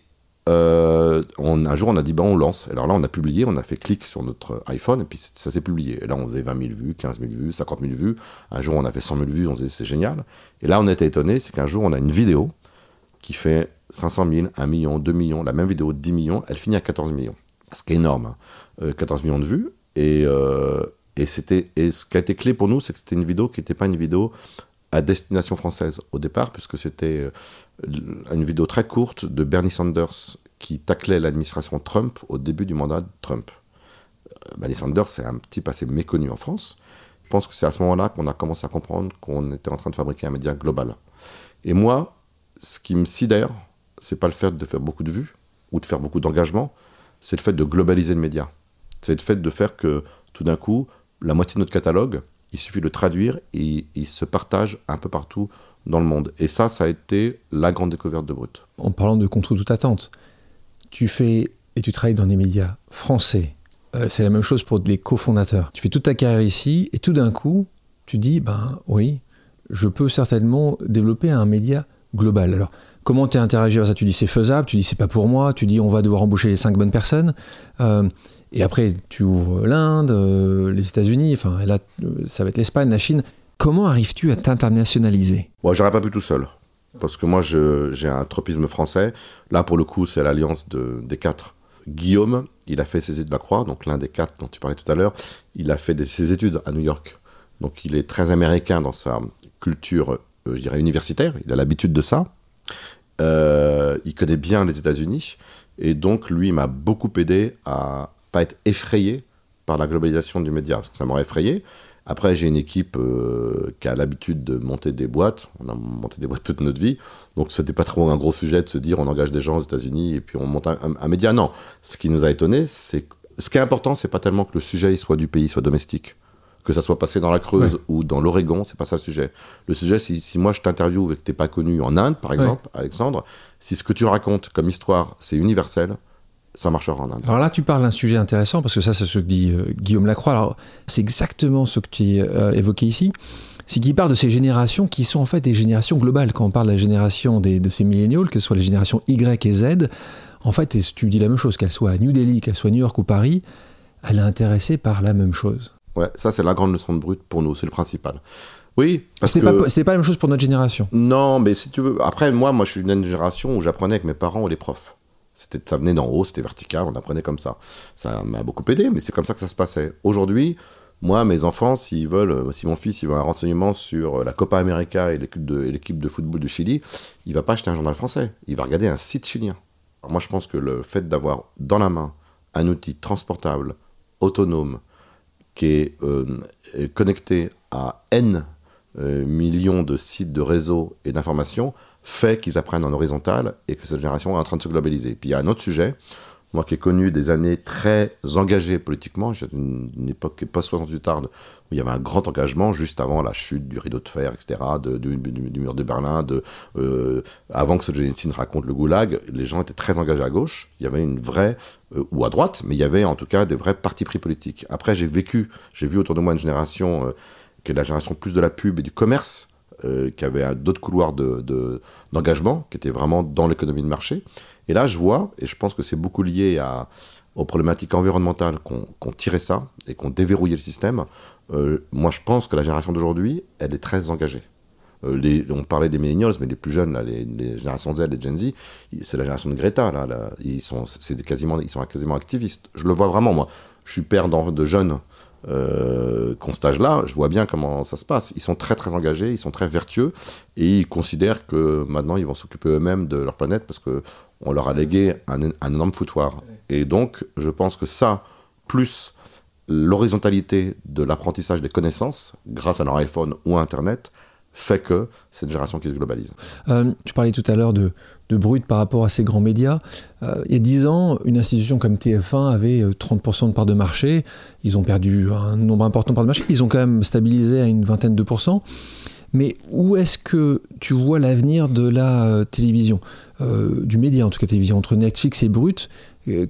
[SPEAKER 2] euh, on, un jour, on a dit, ben, on lance. Alors là, on a publié, on a fait clic sur notre iPhone, et puis ça s'est publié. Et là, on faisait 20 000 vues, 15 000 vues, 50 000 vues. Un jour, on a fait 100 000 vues, on disait, c'est génial. Et là, on était étonné, c'est qu'un jour, on a une vidéo qui fait 500 000, 1 million, 2 millions, la même vidéo de 10 millions, elle finit à 14 millions. Ce qui est énorme. 14 hein. euh, millions de vues. Et, euh, et, et ce qui a été clé pour nous, c'est que c'était une vidéo qui n'était pas une vidéo à destination française au départ, puisque c'était euh, une vidéo très courte de Bernie Sanders qui taclait l'administration Trump au début du mandat de Trump. Euh, Bernie Sanders, c'est un type assez méconnu en France. Je pense que c'est à ce moment-là qu'on a commencé à comprendre qu'on était en train de fabriquer un média global. Et moi, ce qui me sidère, c'est pas le fait de faire beaucoup de vues ou de faire beaucoup d'engagement, c'est le fait de globaliser le média. C'est le fait de faire que tout d'un coup, la moitié de notre catalogue, il suffit de traduire et il se partage un peu partout dans le monde. Et ça, ça a été la grande découverte de Brut.
[SPEAKER 1] En parlant de contre toute attente, tu fais et tu travailles dans des médias français, euh, c'est la même chose pour les cofondateurs. Tu fais toute ta carrière ici et tout d'un coup, tu dis, ben oui, je peux certainement développer un média global. Alors, comment tu interagi avec ça? Tu dis c'est faisable, tu dis c'est pas pour moi, tu dis on va devoir embaucher les cinq bonnes personnes. Euh, et après, tu ouvres l'Inde, euh, les États-Unis, enfin là, ça va être l'Espagne, la Chine. Comment arrives-tu à t'internationaliser?
[SPEAKER 2] Moi, j'aurais pas pu tout seul. Parce que moi, j'ai un tropisme français. Là, pour le coup, c'est l'alliance de, des quatre. Guillaume, il a fait ses études de la Croix, donc l'un des quatre dont tu parlais tout à l'heure. Il a fait ses études à New York. Donc, il est très américain dans sa culture, euh, je dirais, universitaire. Il a l'habitude de ça. Euh, il connaît bien les États-Unis. Et donc, lui, m'a beaucoup aidé à pas être effrayé par la globalisation du média, parce que ça m'aurait effrayé. Après, j'ai une équipe euh, qui a l'habitude de monter des boîtes. On a monté des boîtes toute notre vie. Donc, ce n'était pas trop un gros sujet de se dire on engage des gens aux États-Unis et puis on monte un, média. Non. Ce qui nous a étonné, c'est ce qui est important, c'est pas tellement que le sujet soit du pays, soit domestique. Que ça soit passé dans la Creuse ou dans l'Oregon, c'est pas ça le sujet. Le sujet, si, si moi je t'interviewe et que t'es pas connu en Inde, par exemple, Alexandre, si ce que tu racontes comme histoire, c'est universel, ça marchera en Inde.
[SPEAKER 1] Alors là, tu parles d'un sujet intéressant, parce que ça, c'est ce que dit euh, Guillaume Lacroix. Alors, c'est exactement ce que tu as euh, évoqué ici. C'est qu'il parle de ces générations qui sont en fait des générations globales. Quand on parle de la génération des, de ces milléniaux, que ce soit les générations Y et Z, en fait, et tu dis la même chose, qu'elle soit à New Delhi, qu'elle soit à New York ou Paris, elle est intéressée par la même chose.
[SPEAKER 2] Ouais, ça, c'est la grande leçon de brut pour nous, c'est le principal. Oui,
[SPEAKER 1] parce que... Pas, c'était pas la même chose pour notre génération.
[SPEAKER 2] Non, mais si tu veux... Après, moi, moi je suis d'une génération où j'apprenais avec mes parents ou les profs. C'était, ça venait d'en haut, c'était vertical, on apprenait comme ça. Ça m'a beaucoup aidé, mais c'est comme ça que ça se passait. Aujourd'hui, moi, mes enfants, s'ils veulent, euh, si mon fils il veut un renseignement sur euh, la Copa América et l'équipe de, l'équipe de football du Chili, il va pas acheter un journal français, il va regarder un site chilien. moi, je pense que le fait d'avoir dans la main un outil transportable, autonome, qui est euh, connecté à N millions de sites de réseaux et d'informations, fait qu'ils apprennent en horizontal et que cette génération est en train de se globaliser. Puis il y a un autre sujet, moi qui ai connu des années très engagées politiquement, j'ai une, une, époque post-68 tarde où il y avait un grand engagement juste avant la chute du rideau de fer, etc., de, du, mur de Berlin, de, euh, avant que Solzhenitsyn raconte le goulag, les gens étaient très engagés à gauche, il y avait une vraie, euh, ou à droite, mais il y avait en tout cas des vrais partis pris politiques. Après j'ai vécu, j'ai vu autour de moi une génération euh, qui est la génération plus de la pub et du commerce, euh, qui avait d'autres couloirs d'engagement, de, qui étaient vraiment dans l'économie de marché. Et là, je vois, et je pense que c'est beaucoup lié à, aux problématiques environnementales qu'on tiré ça et qu'on déverrouillé le système. Euh, moi, je pense que la génération d'aujourd'hui, elle est très engagée. Euh, on parlait des millennials, mais les plus jeunes, là, les, générations Z, les Gen Z, c'est la génération de Greta. Là ils, sont, quasiment, ils sont quasiment activistes. Je le vois vraiment, moi. Je suis père de jeunes euh, qu'on stage là, je vois bien comment ça se passe. Ils sont très très engagés, ils sont très vertueux et ils considèrent que maintenant ils vont s'occuper eux-mêmes de leur planète parce que on leur a légué un, un énorme foutoir. Et donc, je pense que ça, plus l'horizontalité de l'apprentissage des connaissances grâce à leur iPhone ou Internet, fait que c'est une génération qui se globalise.
[SPEAKER 1] Euh, tu parlais tout à l'heure de, de brut par rapport à ces grands médias. Euh, il y a 10 ans, une institution comme TF1 avait 30% euh, de part de marché. Ils ont perdu un nombre important de parts de marché. Ils ont quand même stabilisé à une vingtaine de pourcents. Mais où est-ce que tu vois l'avenir de la télévision, du média en tout cas télévision, entre Netflix et Brut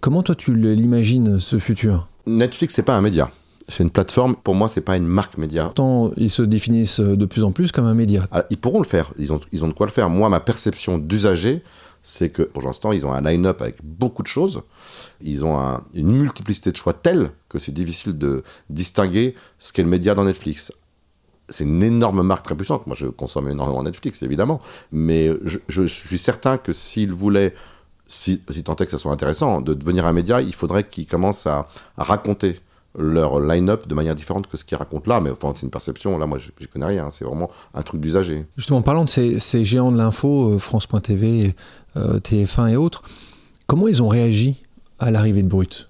[SPEAKER 1] Comment toi tu l'imagines ce futur?
[SPEAKER 2] Netflix, c'est pas un média c'est une plateforme. Pour moi, c'est pas une marque média.
[SPEAKER 1] Tant ils se définissent de plus en plus comme un média.
[SPEAKER 2] Ah, ils pourront le faire. Ils ont, ils ont de quoi le faire. Moi, ma perception d'usager, c'est que pour l'instant, ils ont un line-up avec beaucoup de choses. Ils ont une multiplicité de choix telle que c'est difficile de distinguer ce qu'est le média dans Netflix. C'est une énorme marque très puissante. Moi, je consomme énormément Netflix, évidemment. Mais je, suis certain que s'ils voulaient, si, si tant est que ça soit intéressant, de devenir un média, il faudrait qu'ils commencent à, à raconter leur line-up de manière différente que ce qu'ils racontent là. Mais enfin, c'est une perception. Là, moi, je, ne connais rien. C'est vraiment un truc d'usager.
[SPEAKER 1] Justement, parlant de ces, géants de l'info, euh, France.tv, euh, TF1 et autres, comment ils ont réagi à l'arrivée de Brut?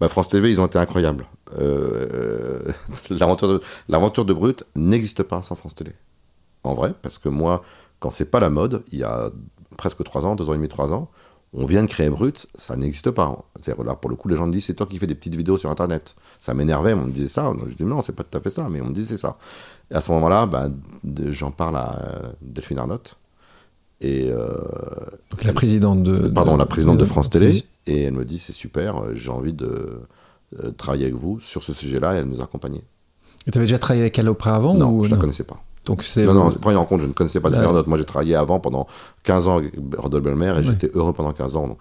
[SPEAKER 2] Bah, France TV, ils ont été incroyables. Euh, l'aventure, de, l'aventure de Brut n'existe pas sans France Télé. En vrai, parce que moi, quand c'est pas la mode, il y a presque 3 ans, 2 ans et demi, 3 ans, on vient de créer Brut, ça n'existe pas. Là, pour le coup, les gens me disent, c'est toi qui fais des petites vidéos sur Internet. Ça m'énervait, on me disait ça. Je disais, non, c'est pas tout à fait ça, mais on me disait, c'est ça. Et à ce moment-là, bah, j'en parle à euh, Delphine Arnott. Et
[SPEAKER 1] Donc la présidente de.
[SPEAKER 2] pardon,
[SPEAKER 1] de-
[SPEAKER 2] la présidente de
[SPEAKER 1] de-
[SPEAKER 2] France Télé. Et elle me dit c'est super, euh, j'ai envie de euh, travailler avec vous sur ce sujet-là. Et elle nous a accompagnés.
[SPEAKER 1] Et tu avais déjà travaillé avec elle auparavant
[SPEAKER 2] non,
[SPEAKER 1] ou
[SPEAKER 2] je la connaissais pas.
[SPEAKER 1] Donc c'est.
[SPEAKER 2] Non, non, première rencontre, je ne connaissais pas Fernand. Moi, j'ai travaillé avant pendant 15 ans avec Rodolphe Belmer et
[SPEAKER 1] Ouais.
[SPEAKER 2] j'étais heureux pendant 15 ans. Donc,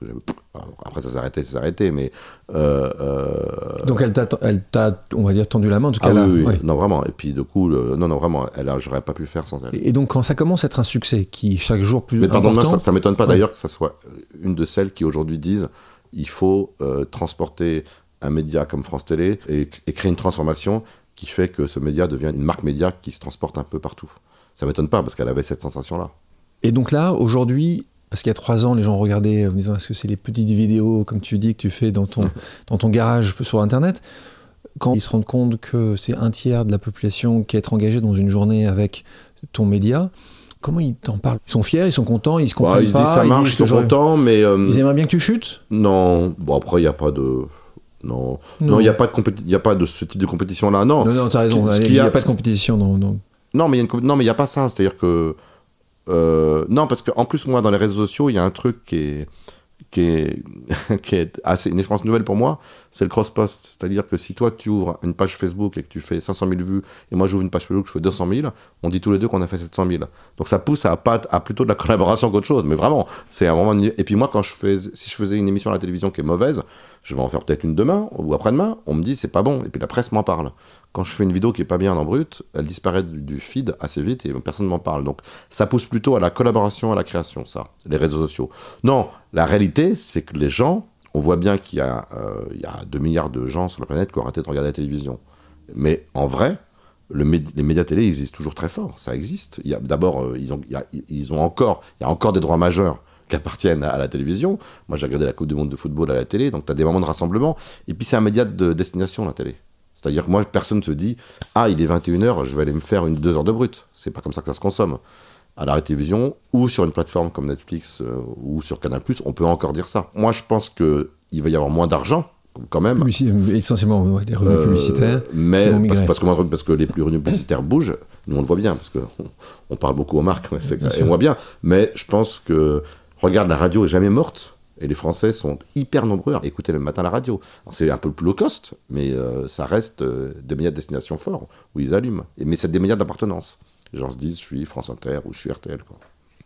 [SPEAKER 2] après, ça s'est arrêté, ça s'est arrêté. Mais. euh, euh,
[SPEAKER 1] Donc elle t'a, elle t'a, on va dire, tendu la main en tout cas
[SPEAKER 2] ah
[SPEAKER 1] là.
[SPEAKER 2] oui, oui,
[SPEAKER 1] ouais.
[SPEAKER 2] non, vraiment. Et puis, du coup, le- non, non, vraiment, elle a, j'aurais pas pu faire sans elle.
[SPEAKER 1] Et donc quand ça commence à être un succès qui chaque jour plus
[SPEAKER 2] Mais pardon,
[SPEAKER 1] important.
[SPEAKER 2] ça, ça m'étonne pas
[SPEAKER 1] Ouais.
[SPEAKER 2] d'ailleurs que ça soit une de celles qui aujourd'hui disent il faut euh, transporter un média comme France Télé et, et créer une transformation qui fait que ce média devient une marque média qui se transporte un peu partout. Ça m'étonne pas parce qu'elle avait cette sensation-là.
[SPEAKER 1] Et donc là, aujourd'hui, parce qu'il y a trois ans, les gens regardaient en disant est-ce que c'est les petites vidéos, comme tu dis, que tu fais dans ton, dans ton garage sur Internet? Quand ils se rendent compte que c'est un tiers de la population qui est engagée dans une journée avec ton média, comment ils t'en parlent? Ils sont fiers, ils sont contents, ils se
[SPEAKER 2] Bah,
[SPEAKER 1] comprennent
[SPEAKER 2] ils se
[SPEAKER 1] pas
[SPEAKER 2] disent ça marche, ils sont contents, mais euh,
[SPEAKER 1] Ils aimeraient bien que tu chutes?
[SPEAKER 2] non. Bon après il n'y a pas de non non il n'y a pas de il a pas de ce type de compétition là non.
[SPEAKER 1] Non, non, t'as raison. Il
[SPEAKER 2] qu'il
[SPEAKER 1] n'y a,
[SPEAKER 2] a-
[SPEAKER 1] pas de compétition. Non, non.
[SPEAKER 2] Non, mais il y a une compé- non, mais il y a pas ça. C'est-à-dire que euh, non, parce qu'en plus moi dans les réseaux sociaux, il y a un truc qui est qui est qui est assez une expérience nouvelle pour moi, c'est le cross-post. C'est-à-dire que si toi tu ouvres une page Facebook et que tu fais 500 000 vues, et moi j'ouvre une page Facebook, je fais 200 000, on dit tous les deux qu'on a fait 700 000. Donc ça pousse à pas à plutôt de la collaboration qu'autre chose. Mais vraiment, c'est un moment. de- Et puis moi quand je fais si je faisais une émission à la télévision qui est mauvaise, je vais en faire peut-être une demain ou après-demain, on me dit c'est pas bon, et puis la presse m'en parle. Quand je fais une vidéo qui est pas bien en brut, elle disparaît du, feed assez vite et personne ne m'en parle. Donc ça pousse plutôt à la collaboration, à la création, ça, les réseaux sociaux. Non, la réalité, c'est que les gens, on voit bien qu'il y, a, euh, il y a 2 milliards de gens sur la planète qui ont arrêté de regarder la télévision. Mais en vrai, les médias télé existent toujours très fort, ça existe. D'abord, euh, ils ont encore, il y a encore des droits majeurs qui appartiennent à, à la télévision. Moi, j'ai regardé la Coupe du Monde de football à la télé, donc tu as des moments de rassemblement. Et puis, c'est un média de destination, la télé. C'est-à-dire que moi, personne ne se dit Ah, il est 21h, je vais aller me faire une deux heures de brut. C'est pas comme ça que ça se consomme. À la télévision ou sur une plateforme comme Netflix euh, ou sur Canal, on peut encore dire ça. Moi, je pense qu'il va y avoir moins d'argent, quand même.
[SPEAKER 1] Publici- essentiellement ouais, des revenus
[SPEAKER 2] Euh,
[SPEAKER 1] publicitaires.
[SPEAKER 2] mais parce, que, parce que les revenus publicitaires bougent, nous on le voit bien, parce qu'on on parle beaucoup aux marques, mais c'est- et on voit bien. Mais je pense que, regarde, la radio est jamais morte. Et les Français sont hyper nombreux à écouter le matin la radio. C'est un peu plus low cost, mais euh, ça reste euh, des médias de destination forts, où ils allument. Et, mais c'est des médias d'appartenance. Les gens se disent, je suis France Inter ou je suis RTL.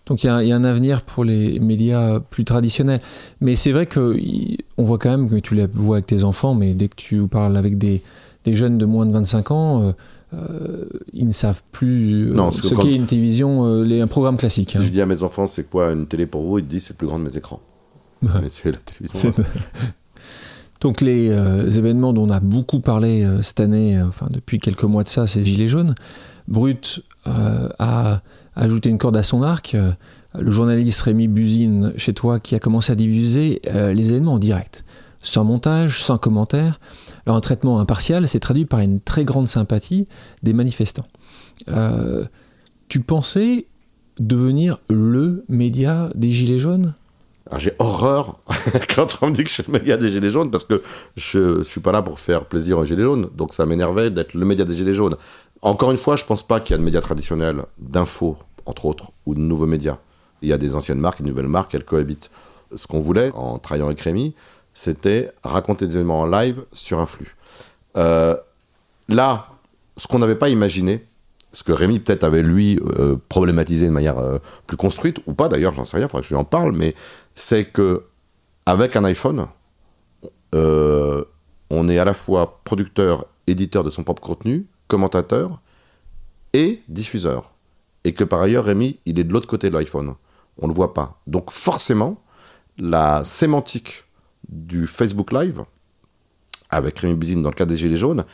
[SPEAKER 1] Donc il y, a- un avenir pour les médias plus traditionnels. Mais c'est vrai que il- on voit quand même que tu les vois avec tes enfants, mais dès que tu parles avec des, des jeunes de moins de 25 ans, euh, euh, ils ne savent plus euh,
[SPEAKER 2] Non,
[SPEAKER 1] ce qu'est une télévision, euh, les- un programme classique.
[SPEAKER 2] Si
[SPEAKER 1] hein.
[SPEAKER 2] je dis à mes enfants, c'est quoi une télé pour vous Ils disent, c'est le plus grand de mes écrans. mais c'est la télévision.
[SPEAKER 1] C'est- Donc les euh, événements dont on a beaucoup parlé euh, cette année, euh, enfin depuis quelques mois de ça, c'est Gilets jaunes. Brut a ajouté une corde à son arc. Le journaliste Rémi Buzine, chez toi, qui a commencé à diffuser les événements en direct, sans montage, sans commentaire. Alors un traitement impartial s'est traduit par une très grande sympathie des manifestants. Euh, tu pensais devenir le média des Gilets jaunes?
[SPEAKER 2] Alors, J'ai horreur quand on me dit que je suis le média des Gilets jaunes parce que je, je suis pas là pour faire plaisir aux Gilets jaunes. Donc ça m'énervait d'être le média des Gilets jaunes. Encore une fois, je pense pas qu'il y a de médias traditionnels, d'infos, entre autres, ou de nouveaux médias. Il y a des anciennes marques et de nouvelles marques, elles cohabitent. Ce qu'on voulait, en travaillant avec Rémi, c'était raconter des événements en live sur un flux. Euh, là, ce qu'on n'avait pas imaginé, ce que Rémi peut-être avait lui euh, problématisé de manière euh, plus construite, ou pas d'ailleurs, j'en sais rien, il faudrait que je lui en parle, mais c'est que avec un iPhone, on est à la fois producteur, éditeur de son propre contenu, commentateur et diffuseur. Et que par ailleurs, Rémi, il est de l'autre côté de l'iPhone. On ne le voit pas. Donc forcément, la sémantique du Facebook Live, avec Rémi Buzine dans le cas des Gilets jaunes,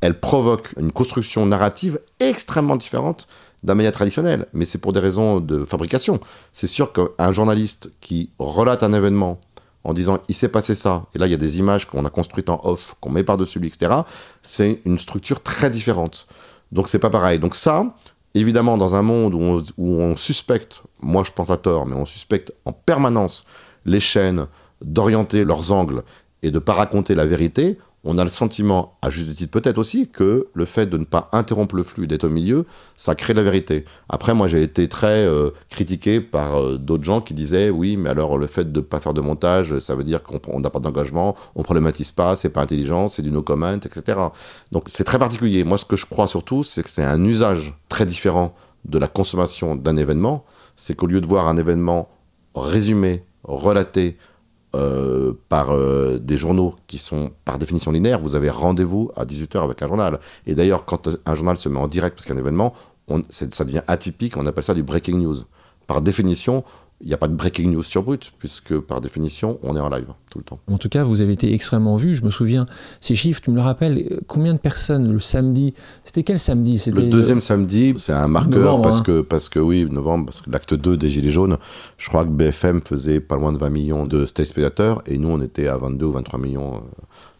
[SPEAKER 2] elle provoque une construction narrative extrêmement différente d'un média traditionnel. Mais c'est pour des raisons de fabrication. C'est sûr qu'un journaliste qui relate un événement en disant il s'est passé ça, et là il y a des images qu'on a construites en off, qu'on met par-dessus lui, etc., c'est une structure très différente. Donc c'est pas pareil. Donc ça, évidemment, dans un monde où on, où on suspecte, moi je pense à tort, mais on suspecte en permanence les chaînes d'orienter leurs angles et de pas raconter la vérité, on a le sentiment, à juste titre peut-être aussi, que le fait de ne pas interrompre le flux, d'être au milieu, ça crée la vérité. Après, moi, j'ai été très euh, critiqué par euh, d'autres gens qui disaient, oui, mais alors le fait de ne pas faire de montage, ça veut dire qu'on n'a pas d'engagement, on problématise pas, c'est pas intelligent, c'est du no comment, etc. Donc c'est très particulier. Moi, ce que je crois surtout, c'est que c'est un usage très différent de la consommation d'un événement. C'est qu'au lieu de voir un événement résumé, relaté, euh, par euh, des journaux qui sont par définition linéaires, vous avez rendez-vous à 18h avec un journal. Et d'ailleurs, quand un journal se met en direct parce qu'il y a un événement, ça devient atypique, on appelle ça du breaking news. Par définition, il n'y a pas de breaking news sur Brut, puisque par définition, on est en live tout le temps.
[SPEAKER 1] En tout cas, vous avez été extrêmement vu. Je me souviens, ces chiffres, tu me le rappelles, combien de personnes le samedi C'était quel samedi?
[SPEAKER 2] Le deuxième samedi, c'est un marqueur, parce, hein. que, parce que, oui, novembre, parce que l'acte 2 des Gilets jaunes, je crois que BFM faisait pas loin de 20 millions de téléspectateurs, et nous, on était à 22 ou 23 millions.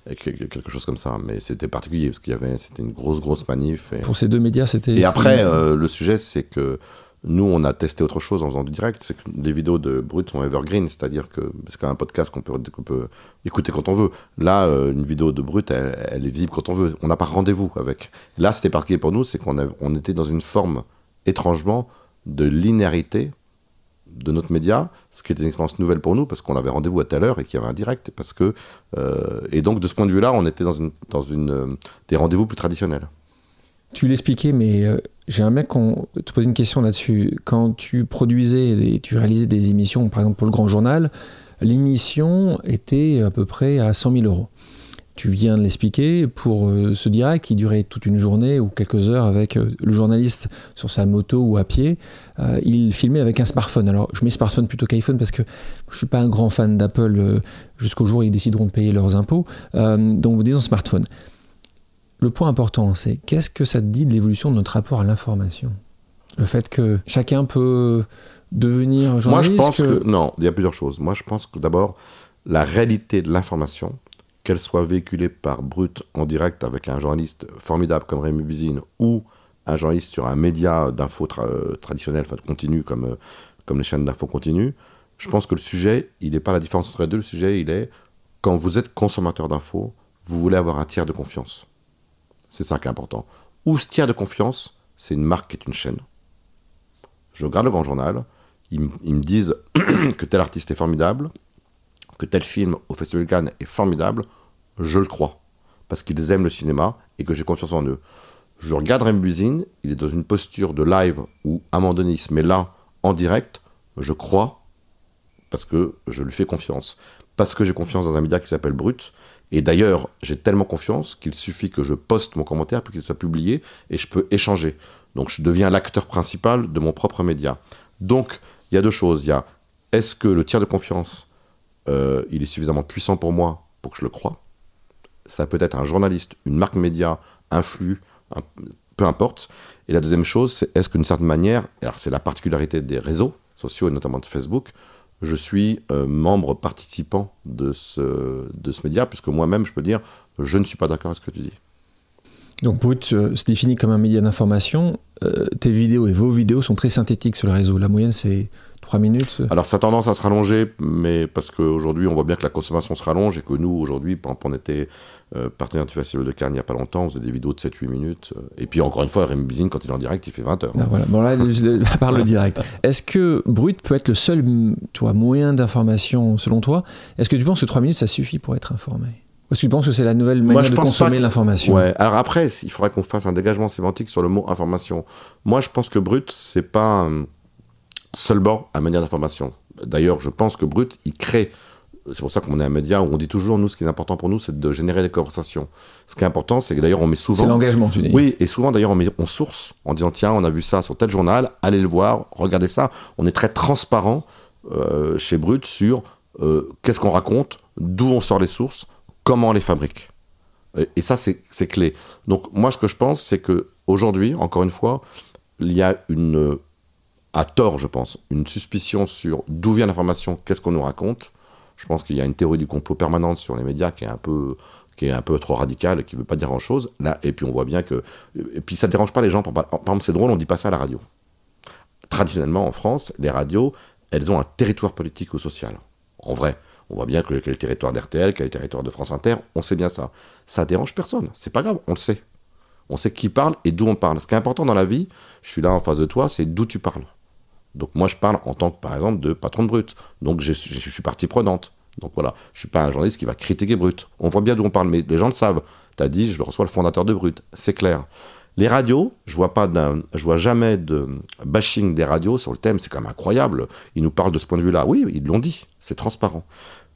[SPEAKER 2] Euh, quelque chose comme ça, mais c'était particulier parce qu'il y avait, c'était une grosse grosse manif.
[SPEAKER 1] Pour ces deux médias, c'était.
[SPEAKER 2] Et après, euh, le sujet, c'est que nous, on a testé autre chose en faisant du direct, c'est que les vidéos de Brut sont evergreen, c'est-à-dire que c'est quand même un podcast qu'on peut, écouter quand on veut. Là, euh, une vidéo de Brut, elle, est visible quand on veut. On n'a pas rendez-vous avec. Là, c'était particulier pour nous, c'est qu'on on était dans une forme, étrangement, de linéarité de notre média, ce qui était une expérience nouvelle pour nous, parce qu'on avait rendez-vous à telle heure et qu'il y avait un direct. Parce que, euh, et donc, de ce point de vue-là, on était dans, euh, des rendez-vous plus traditionnels.
[SPEAKER 1] Tu l'expliquais, mais euh, j'ai un mec qu'on te pose une question là-dessus. Quand tu produisais et tu réalisais des émissions, par exemple pour le Grand Journal, l'émission était à peu près à 100 000 euros. Tu viens de l'expliquer, pour euh, ce direct qui durait toute une journée ou quelques heures avec euh, le journaliste sur sa moto ou à pied, il filmait avec un smartphone. Alors je mets smartphone plutôt qu'iPhone parce que je ne suis pas un grand fan d'Apple jusqu'au jour où ils décideront de payer leurs impôts. donc disons smartphone le point important, c'est qu'est-ce que ça te dit de l'évolution de notre rapport à l'information? Le fait que chacun peut devenir journaliste
[SPEAKER 2] Moi, je pense que... Non, il y a plusieurs choses. Moi, je pense que d'abord, la réalité de l'information, qu'elle soit véhiculée par Brut en direct avec un journaliste formidable comme Rémi Buzine ou un journaliste sur un média d'info traditionnel, enfin continu comme, euh, comme les chaînes d'info continu, je pense que le sujet, il n'est pas la différence entre les deux. Le sujet, il est quand vous êtes consommateur d'infos, vous voulez avoir un tiers de confiance. C'est ça qui est important. Ou ce tiers de confiance, c'est une marque qui est une chaîne. Je regarde le grand journal, ils, me disent que tel artiste est formidable, que tel film au Festival de Cannes est formidable, je le crois. Parce qu'ils aiment le cinéma et que j'ai confiance en eux. Je regarde Rem Buzine, il est dans une posture de live où à un là, en direct, je crois, parce que je lui fais confiance. Parce que j'ai confiance dans un média qui s'appelle Brut, et d'ailleurs, j'ai tellement confiance qu'il suffit que je poste mon commentaire pour qu'il soit publié et je peux échanger. Donc je deviens l'acteur principal de mon propre média. Donc il y a deux choses. Il y a est-ce que le tiers de confiance, euh, il est suffisamment puissant pour moi pour que je le croie? Ça peut être un journaliste, une marque média, un flux, peu importe. Et la deuxième chose, c'est est-ce qu'une certaine manière, alors c'est la particularité des réseaux sociaux et notamment de Facebook, je suis euh, membre participant de ce, de ce média, puisque moi-même, je peux dire, je ne suis pas d'accord avec ce que tu dis.
[SPEAKER 1] Donc Brut euh, se définit comme un média d'information. Euh, tes vidéos et vos vidéos sont très synthétiques sur le réseau. La moyenne, c'est 3 minutes
[SPEAKER 2] Alors ça a tendance à se rallonger, mais parce qu'aujourd'hui, on voit bien que la consommation se rallonge et que nous, aujourd'hui, on était euh, partenaire du Festival de Cannes il n'y a pas longtemps, on faisait des vidéos de 7-8 minutes. Euh, et puis encore une fois, Rémi Buzine, quand il est en direct, il fait 20 heures.
[SPEAKER 1] Ah, voilà. Bon là, à part le direct. Est-ce que Brut peut être le seul toi, moyen d'information selon toi? Est-ce que tu penses que 3 minutes, ça suffit pour être informé? Est-ce que tu penses que c'est la nouvelle manière de consommer l'information?
[SPEAKER 2] Ouais. Alors après, il faudrait qu'on fasse un dégagement sémantique sur le mot information. Moi, je pense que Brut, c'est pas un seul bord à manière d'information. D'ailleurs, je pense que Brut, il crée c'est pour ça qu'on est un média où on dit toujours, nous, ce qui est important pour nous, c'est de générer des conversations. Ce qui est important, c'est que d'ailleurs, on met souvent.
[SPEAKER 1] C'est l'engagement, tu dis.
[SPEAKER 2] Oui, et souvent, d'ailleurs, on, met, on source en disant, tiens, on a vu ça sur tel journal, allez le voir, regardez ça. On est très transparent euh, chez Brut sur euh, qu'est-ce qu'on raconte, d'où on sort les sources, comment on les fabrique. Et, ça, c'est clé. Donc, moi, ce que je pense, c'est que aujourd'hui, encore une fois, il y a une, à tort, je pense, une suspicion sur d'où vient l'information, qu'est-ce qu'on nous raconte. Je pense qu'il y a une théorie du complot permanente sur les médias qui est un peu qui est un peu trop radicale qui veut pas dire grand chose là et puis on voit bien que et puis ça dérange pas les gens. Par exemple c'est drôle on dit pas ça à la radio. Traditionnellement en France les radios elles ont un territoire politique ou social. En vrai On voit bien que quel est le territoire d'RTL, quel est le territoire de France Inter, on sait bien ça. Ça dérange personne, c'est pas grave, on le sait. On sait qui parle et d'où on parle. Ce qui est important dans la vie, je suis là en face de toi, c'est d'où tu parles. Donc moi je parle en tant que par exemple de patron de Brut. Donc je, suis partie prenante. Donc voilà, je suis pas un journaliste qui va critiquer Brut. On voit bien d'où on parle, mais les gens le savent. Tu as dit, je le reçois le fondateur de Brut, c'est clair. Les radios, je vois vois jamais de bashing des radios sur le thème, c'est quand même incroyable. Ils nous parlent de ce point de vue-là. Oui, ils l'ont dit, c'est transparent.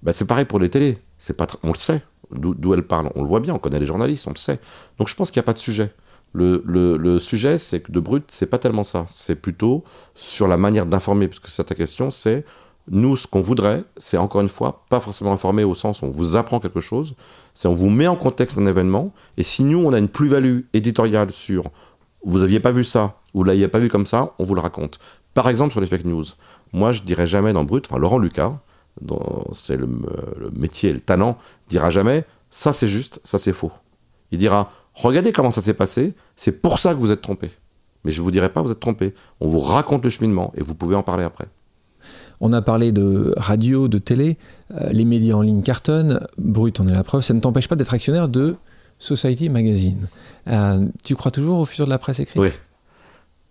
[SPEAKER 2] Ben, c'est pareil pour les télés, c'est pas on le sait d'où elles parlent, on le voit bien, on connaît les journalistes, on le sait. Donc je pense qu'il n'y a pas de sujet. Le, le, sujet, c'est que de brut, c'est pas tellement ça. C'est plutôt sur la manière d'informer, puisque c'est ta question, c'est nous, ce qu'on voudrait, c'est encore une fois, pas forcément informer au sens où on vous apprend quelque chose, c'est on vous met en contexte un événement, et si nous, on a une plus-value éditoriale sur vous n'aviez pas vu ça, vous l'aviez pas vu comme ça, on vous le raconte. Par exemple, sur les fake news, moi, je dirais jamais dans Brut, enfin, Laurent Lucas, c'est le, le, métier le talent, dira jamais ça c'est juste, ça c'est faux. Il dira regardez comment ça s'est passé, c'est pour ça que vous êtes trompé. Mais je ne vous dirai pas vous êtes trompé. On vous raconte le cheminement et vous pouvez en parler après.
[SPEAKER 1] On a parlé de radio, de télé, euh, les médias en ligne cartonnent, Brut en est la preuve, ça ne t'empêche pas d'être actionnaire de Society Magazine. Euh, tu crois toujours au futur de la presse écrite?
[SPEAKER 2] Oui,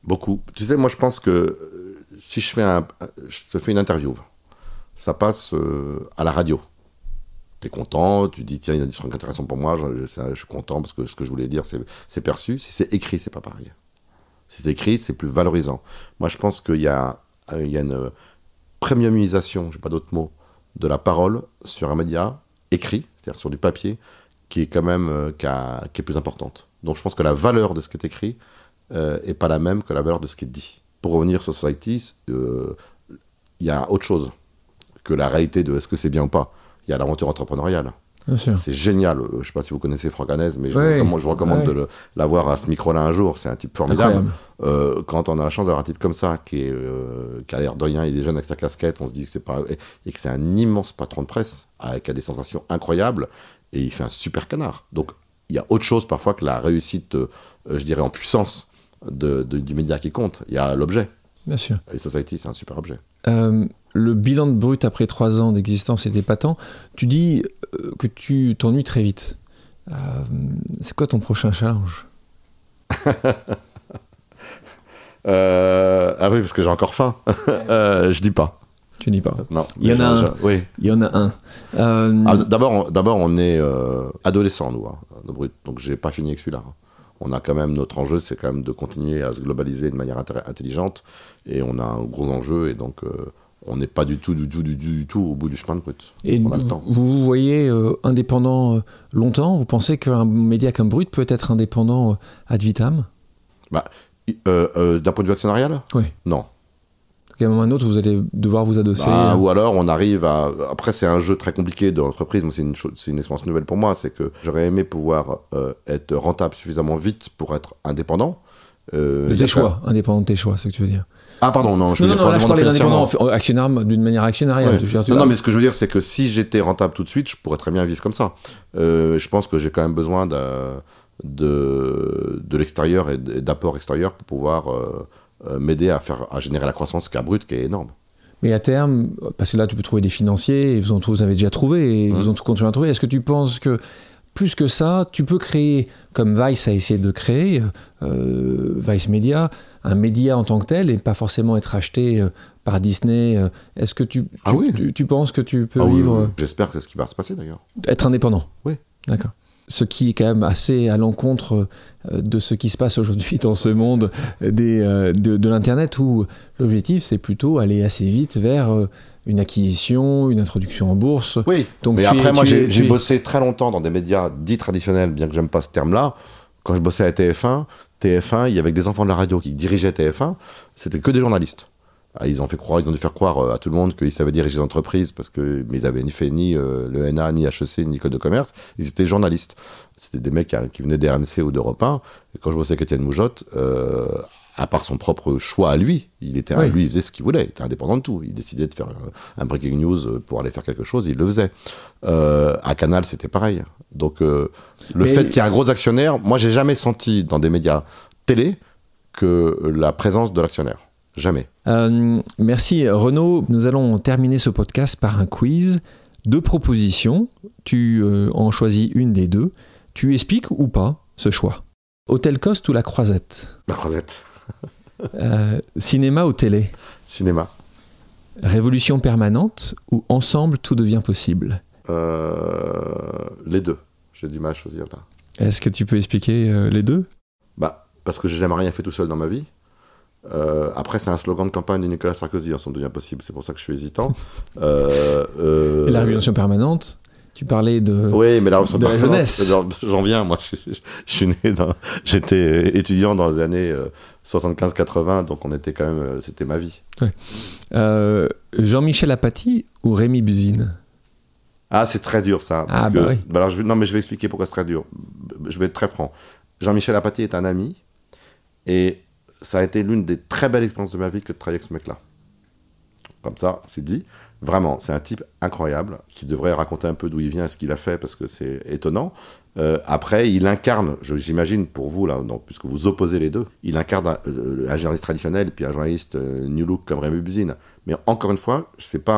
[SPEAKER 2] beaucoup. Tu sais, moi je pense que euh, si je fais un, je te fais une interview, ça passe à la radio. Tu es content, tu dis tiens, il y a des trucs intéressants pour moi, je, suis content parce que ce que je voulais dire, c'est perçu. Si c'est écrit, c'est pas pareil. Si c'est écrit, c'est plus valorisant. Moi, je pense qu'il y a, a une premiumisation, j'ai pas d'autre mot, de la parole sur un média écrit, c'est-à-dire sur du papier, qui est quand même euh, qui, est plus importante. Donc je pense que la valeur de ce qui est écrit euh, pas la même que la valeur de ce qui est dit. Pour revenir sur Society, euh, il y a autre chose que la réalité de est-ce que c'est bien ou pas. Il y a l'aventure entrepreneuriale. C'est génial. Euh, je ne sais pas si vous connaissez Franck mais je, vous recommande, de l'avoir à ce micro-là un jour. C'est un type formidable. Euh, quand on a la chance d'avoir un type comme ça, qui, est, euh, qui a l'air de rien, il est jeune avec sa casquette, on se dit que c'est pas. Et, que c'est un immense patron de presse, avec, qui a des sensations incroyables, et il fait un super canard. Donc il y a autre chose parfois que la réussite, je dirais, en puissance de, du média qui compte. Il y a l'objet.
[SPEAKER 1] Bien sûr.
[SPEAKER 2] Et Society, c'est un super objet.
[SPEAKER 1] Le bilan de Brut après trois ans d'existence est épatant. Tu dis euh, que tu t'ennuies très vite. Euh, c'est quoi ton prochain challenge?
[SPEAKER 2] Euh, Ah oui, parce que j'ai encore faim. je dis pas.
[SPEAKER 1] Tu dis pas.
[SPEAKER 2] Non.
[SPEAKER 1] Il y en a un.
[SPEAKER 2] Oui.
[SPEAKER 1] Il y en a un.
[SPEAKER 2] Ah, d'abord, d'abord, on est adolescent, nous, hein, Brut. Donc, j'ai pas fini avec celui-là. On a quand même notre enjeu, c'est quand même de continuer à se globaliser de manière intelligente, et on a un gros enjeu, et donc on n'est pas du tout, du tout, du, du, tout au bout du chemin de Brut.
[SPEAKER 1] Et vous, vous voyez euh, indépendant euh, longtemps? Vous pensez qu'un média comme Brut peut être indépendant euh, ad vitam?
[SPEAKER 2] Bah, D'un point de vue actionnarial?
[SPEAKER 1] Oui.
[SPEAKER 2] Non.
[SPEAKER 1] À un moment ou un autre, vous allez devoir vous adosser.
[SPEAKER 2] Bah, ou alors, on arrive à. Après, c'est un jeu très compliqué de l'entreprise. C'est une, une expérience nouvelle pour moi. C'est que j'aurais aimé pouvoir être rentable suffisamment vite pour être indépendant.
[SPEAKER 1] Euh, des choix, indépendant de tes choix, c'est ce que tu veux dire.
[SPEAKER 2] Ah pardon, non,
[SPEAKER 1] je veux non, non, là, je parlais d'indépendant actionnaire d'une manière actionnariale.
[SPEAKER 2] non, non, mais ce que je veux dire, c'est que si j'étais rentable tout de suite, je pourrais très bien vivre comme ça. Euh, je pense que j'ai quand même besoin de, de, de l'extérieur et d'apports extérieurs pour pouvoir euh, euh, m'aider à, faire, à générer la croissance qu'a brute, qui est énorme.
[SPEAKER 1] Mais à terme, parce que là, tu peux trouver des financiers, et vous, en, vous avez déjà trouvé, et vous en continuez à trouver. Est-ce que tu penses que plus que ça, tu peux créer, comme Vice a essayé de créer, euh, Vice Media, un média en tant que tel et pas forcément être acheté euh, par Disney. Euh. Est-ce que tu,
[SPEAKER 2] ah
[SPEAKER 1] tu, penses que tu peux ah vivre.
[SPEAKER 2] J'espère que c'est ce qui va se passer d'ailleurs.
[SPEAKER 1] Être indépendant?
[SPEAKER 2] Oui.
[SPEAKER 1] D'accord. Ce qui est quand même assez à l'encontre de ce qui se passe aujourd'hui dans ce monde des, de, de l'Internet où l'objectif c'est plutôt aller assez vite vers une acquisition, une introduction en bourse.
[SPEAKER 2] Oui, donc mais après, moi, j'ai bossé très longtemps dans des médias dits traditionnels, bien que j'aime pas ce terme-là. Quand je bossais à TF1, TF1, il y avait des enfants de la radio qui dirigeaient TF1, c'était que des journalistes. Ah, ils ont fait croire, ils ont dû faire croire euh, à tout le monde qu'ils savaient diriger l'entreprise parce que mais ils avaient ni fait ni euh, le NA, ni HEC, ni école de commerce. Ils étaient journalistes. C'était des mecs qui, venaient des RMC ou d'Europe 1. Et quand je bossais avec Étienne Moujotte, euh, à part son propre choix à lui, il était lui, il faisait ce qu'il voulait, il était indépendant de tout. Il décidait de faire un, breaking news pour aller faire quelque chose, il le faisait. Euh, à Canal, c'était pareil. Donc euh, le fait qu'il y ait un gros actionnaire, moi j'ai jamais senti dans des médias télé que la présence de l'actionnaire. Jamais.
[SPEAKER 1] Euh, merci Renaud. Nous allons terminer ce podcast par un quiz. deux propositions, tu en choisis une des deux, tu expliques ou pas ce choix? Hôtel Coste ou la Croisette?
[SPEAKER 2] La croisette.
[SPEAKER 1] Euh, Cinéma ou télé?
[SPEAKER 2] Cinéma.
[SPEAKER 1] Révolution permanente ou ensemble tout devient possible?
[SPEAKER 2] Euh, les deux. J'ai du mal à choisir là.
[SPEAKER 1] Est-ce que tu peux expliquer euh, les deux?
[SPEAKER 2] Bah, parce que j'ai jamais rien fait tout seul dans ma vie. Euh, après, c'est un slogan de campagne de Nicolas Sarkozy, ensemble devient possible. C'est pour ça que je suis hésitant. Euh, euh,
[SPEAKER 1] La révolution permanente Tu parlais de...
[SPEAKER 2] Oui, mais révolution
[SPEAKER 1] de la jeunesse.
[SPEAKER 2] J'en viens, moi. Je, je- je suis né dans. J'étais étudiant dans les années euh, 75-80, donc on était quand même. euh, C'était ma vie.
[SPEAKER 1] Euh, Jean-Michel Apathy ou Rémi Buzine?
[SPEAKER 2] Ah, c'est très dur ça. Parce
[SPEAKER 1] Ah,
[SPEAKER 2] que,
[SPEAKER 1] bah oui.
[SPEAKER 2] alors, je vais, non, mais je vais expliquer pourquoi c'est très dur. Je vais être très franc. Jean-Michel Apathy est un ami et ça a été l'une des très belles expériences de ma vie que de travailler avec ce mec-là. Comme ça, c'est dit. Vraiment, c'est un type incroyable qui devrait raconter un peu d'où il vient ce qu'il a fait parce que c'est étonnant. Euh, après, il incarne, j'imagine pour vous, là, donc, puisque vous opposez les deux, il incarne un, euh, un journaliste traditionnel puis un journaliste euh, new look comme Rémi Buzine. Mais encore une fois, c'est pas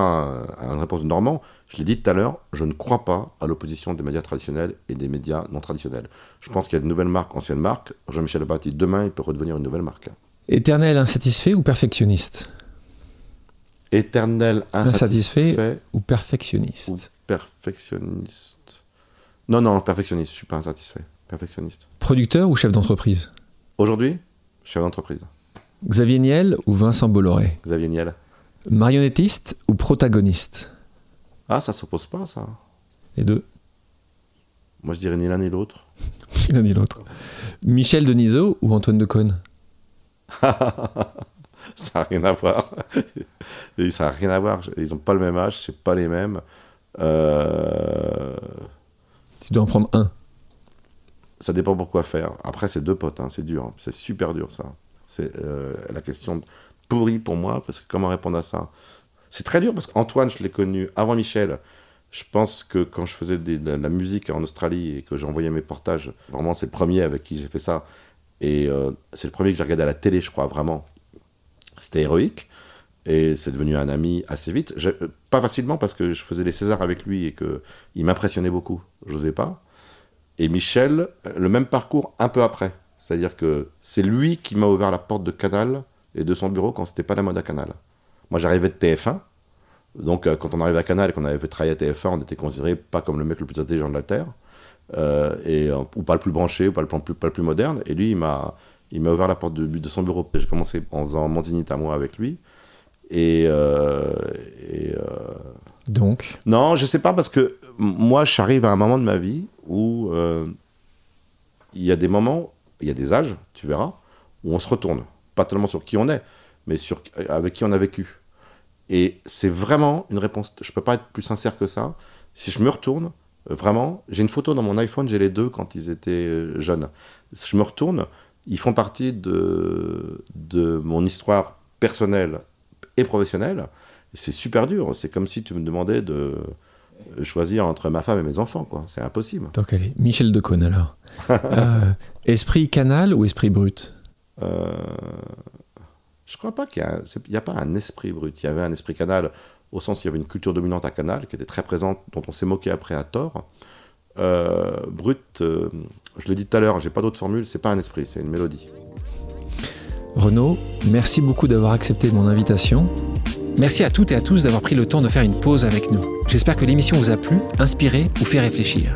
[SPEAKER 2] un- une réponse Normand. Je l'ai dit tout à l'heure, je ne crois pas à l'opposition des médias traditionnels et des médias non traditionnels. Je pense qu'il y a de nouvelles marques, anciennes marques. Jean-Michel Apathy, demain, il peut redevenir une nouvelle marque.
[SPEAKER 1] Éternel insatisfait ou perfectionniste?
[SPEAKER 2] Éternel insatisfait,
[SPEAKER 1] Insatisfait. Ou perfectionniste
[SPEAKER 2] ou perfectionniste Non, non, perfectionniste. Je suis pas insatisfait. Perfectionniste.
[SPEAKER 1] Producteur ou chef d'entreprise?
[SPEAKER 2] Aujourd'hui, chef d'entreprise.
[SPEAKER 1] Xavier Niel ou Vincent Bolloré?
[SPEAKER 2] Xavier Niel.
[SPEAKER 1] Marionnettiste ou protagoniste?
[SPEAKER 2] Ah, ça s'oppose pas, ça.
[SPEAKER 1] Les deux,
[SPEAKER 2] Moi, je dirais ni l'un ni l'autre.
[SPEAKER 1] ni l'un ni l'autre. Michel Denisot ou Antoine Decaune?
[SPEAKER 2] ça n'a rien à voir. Et ça n'a rien à voir. Ils n'ont pas le même âge, c'est pas les mêmes. Euh,
[SPEAKER 1] Tu dois en prendre un.
[SPEAKER 2] Ça dépend pour quoi faire. Après, c'est deux potes, hein, c'est dur. hein. C'est super dur, ça. C'est euh, la question pourrie pour moi, parce que comment répondre à ça? C'est très dur, parce qu'Antoine, je l'ai connu avant Michel. Je pense que quand je faisais des- de la, la musique en Australie et que j'envoyais mes portages, vraiment, c'est le premier avec qui j'ai fait ça. Et euh, c'est le premier que j'ai regardé à la télé, je crois, vraiment. C'était héroïque. Et c'est devenu un ami assez vite. Euh, pas facilement, parce que je faisais les Césars avec lui et qu'il m'impressionnait beaucoup. Je n'osais pas. Et Michel, le même parcours un peu après. C'est-à-dire que c'est lui qui m'a ouvert la porte de Canal et de son bureau quand c'était pas la mode à Canal. Moi, j'arrivais de TF1. Donc, euh, quand on arrivait à Canal et qu'on avait fait travailler à TF1, on était considéré pas comme le mec le plus intelligent de la Terre. Euh, et, euh, ou pas le plus branché, ou pas le, plus, pas le plus moderne. Et lui, il m'a, il m'a ouvert la porte de, de son bureau. J'ai commencé en faisant mon zénith à moi avec lui. Et, euh, et, euh,
[SPEAKER 1] Donc,
[SPEAKER 2] non, je sais pas parce que moi, j'arrive à un moment de ma vie où euh, il y a des moments, il y a des âges, tu verras, où on se retourne. Pas tellement sur qui on est, mais sur avec qui on a vécu. Et c'est vraiment une réponse. Je peux pas être plus sincère que ça. Si je me retourne, vraiment, j'ai une photo dans mon iPhone, j'ai les deux quand ils étaient jeunes. Si je me retourne, ils font partie de, de mon histoire personnelle et professionnelle. C'est super dur. C'est comme si tu me demandais de choisir entre ma femme et mes enfants. quoi. C'est impossible.
[SPEAKER 1] donc allez, Michel Decaune alors. Euh, esprit canal ou esprit brut?
[SPEAKER 2] Euh, je crois pas qu'il y a, pas un esprit brut. Il y avait un esprit canal au sens où il y avait une culture dominante à Canal qui était très présente, dont on s'est moqué après à tort. Euh, brut, euh, je l'ai dit tout à l'heure, j'ai pas d'autre formule. C'est pas un esprit, c'est une mélodie.
[SPEAKER 1] Renaud, merci beaucoup d'avoir accepté mon invitation. Merci à toutes et à tous d'avoir pris le temps de faire une pause avec nous. J'espère que l'émission vous a plu, inspiré ou fait réfléchir.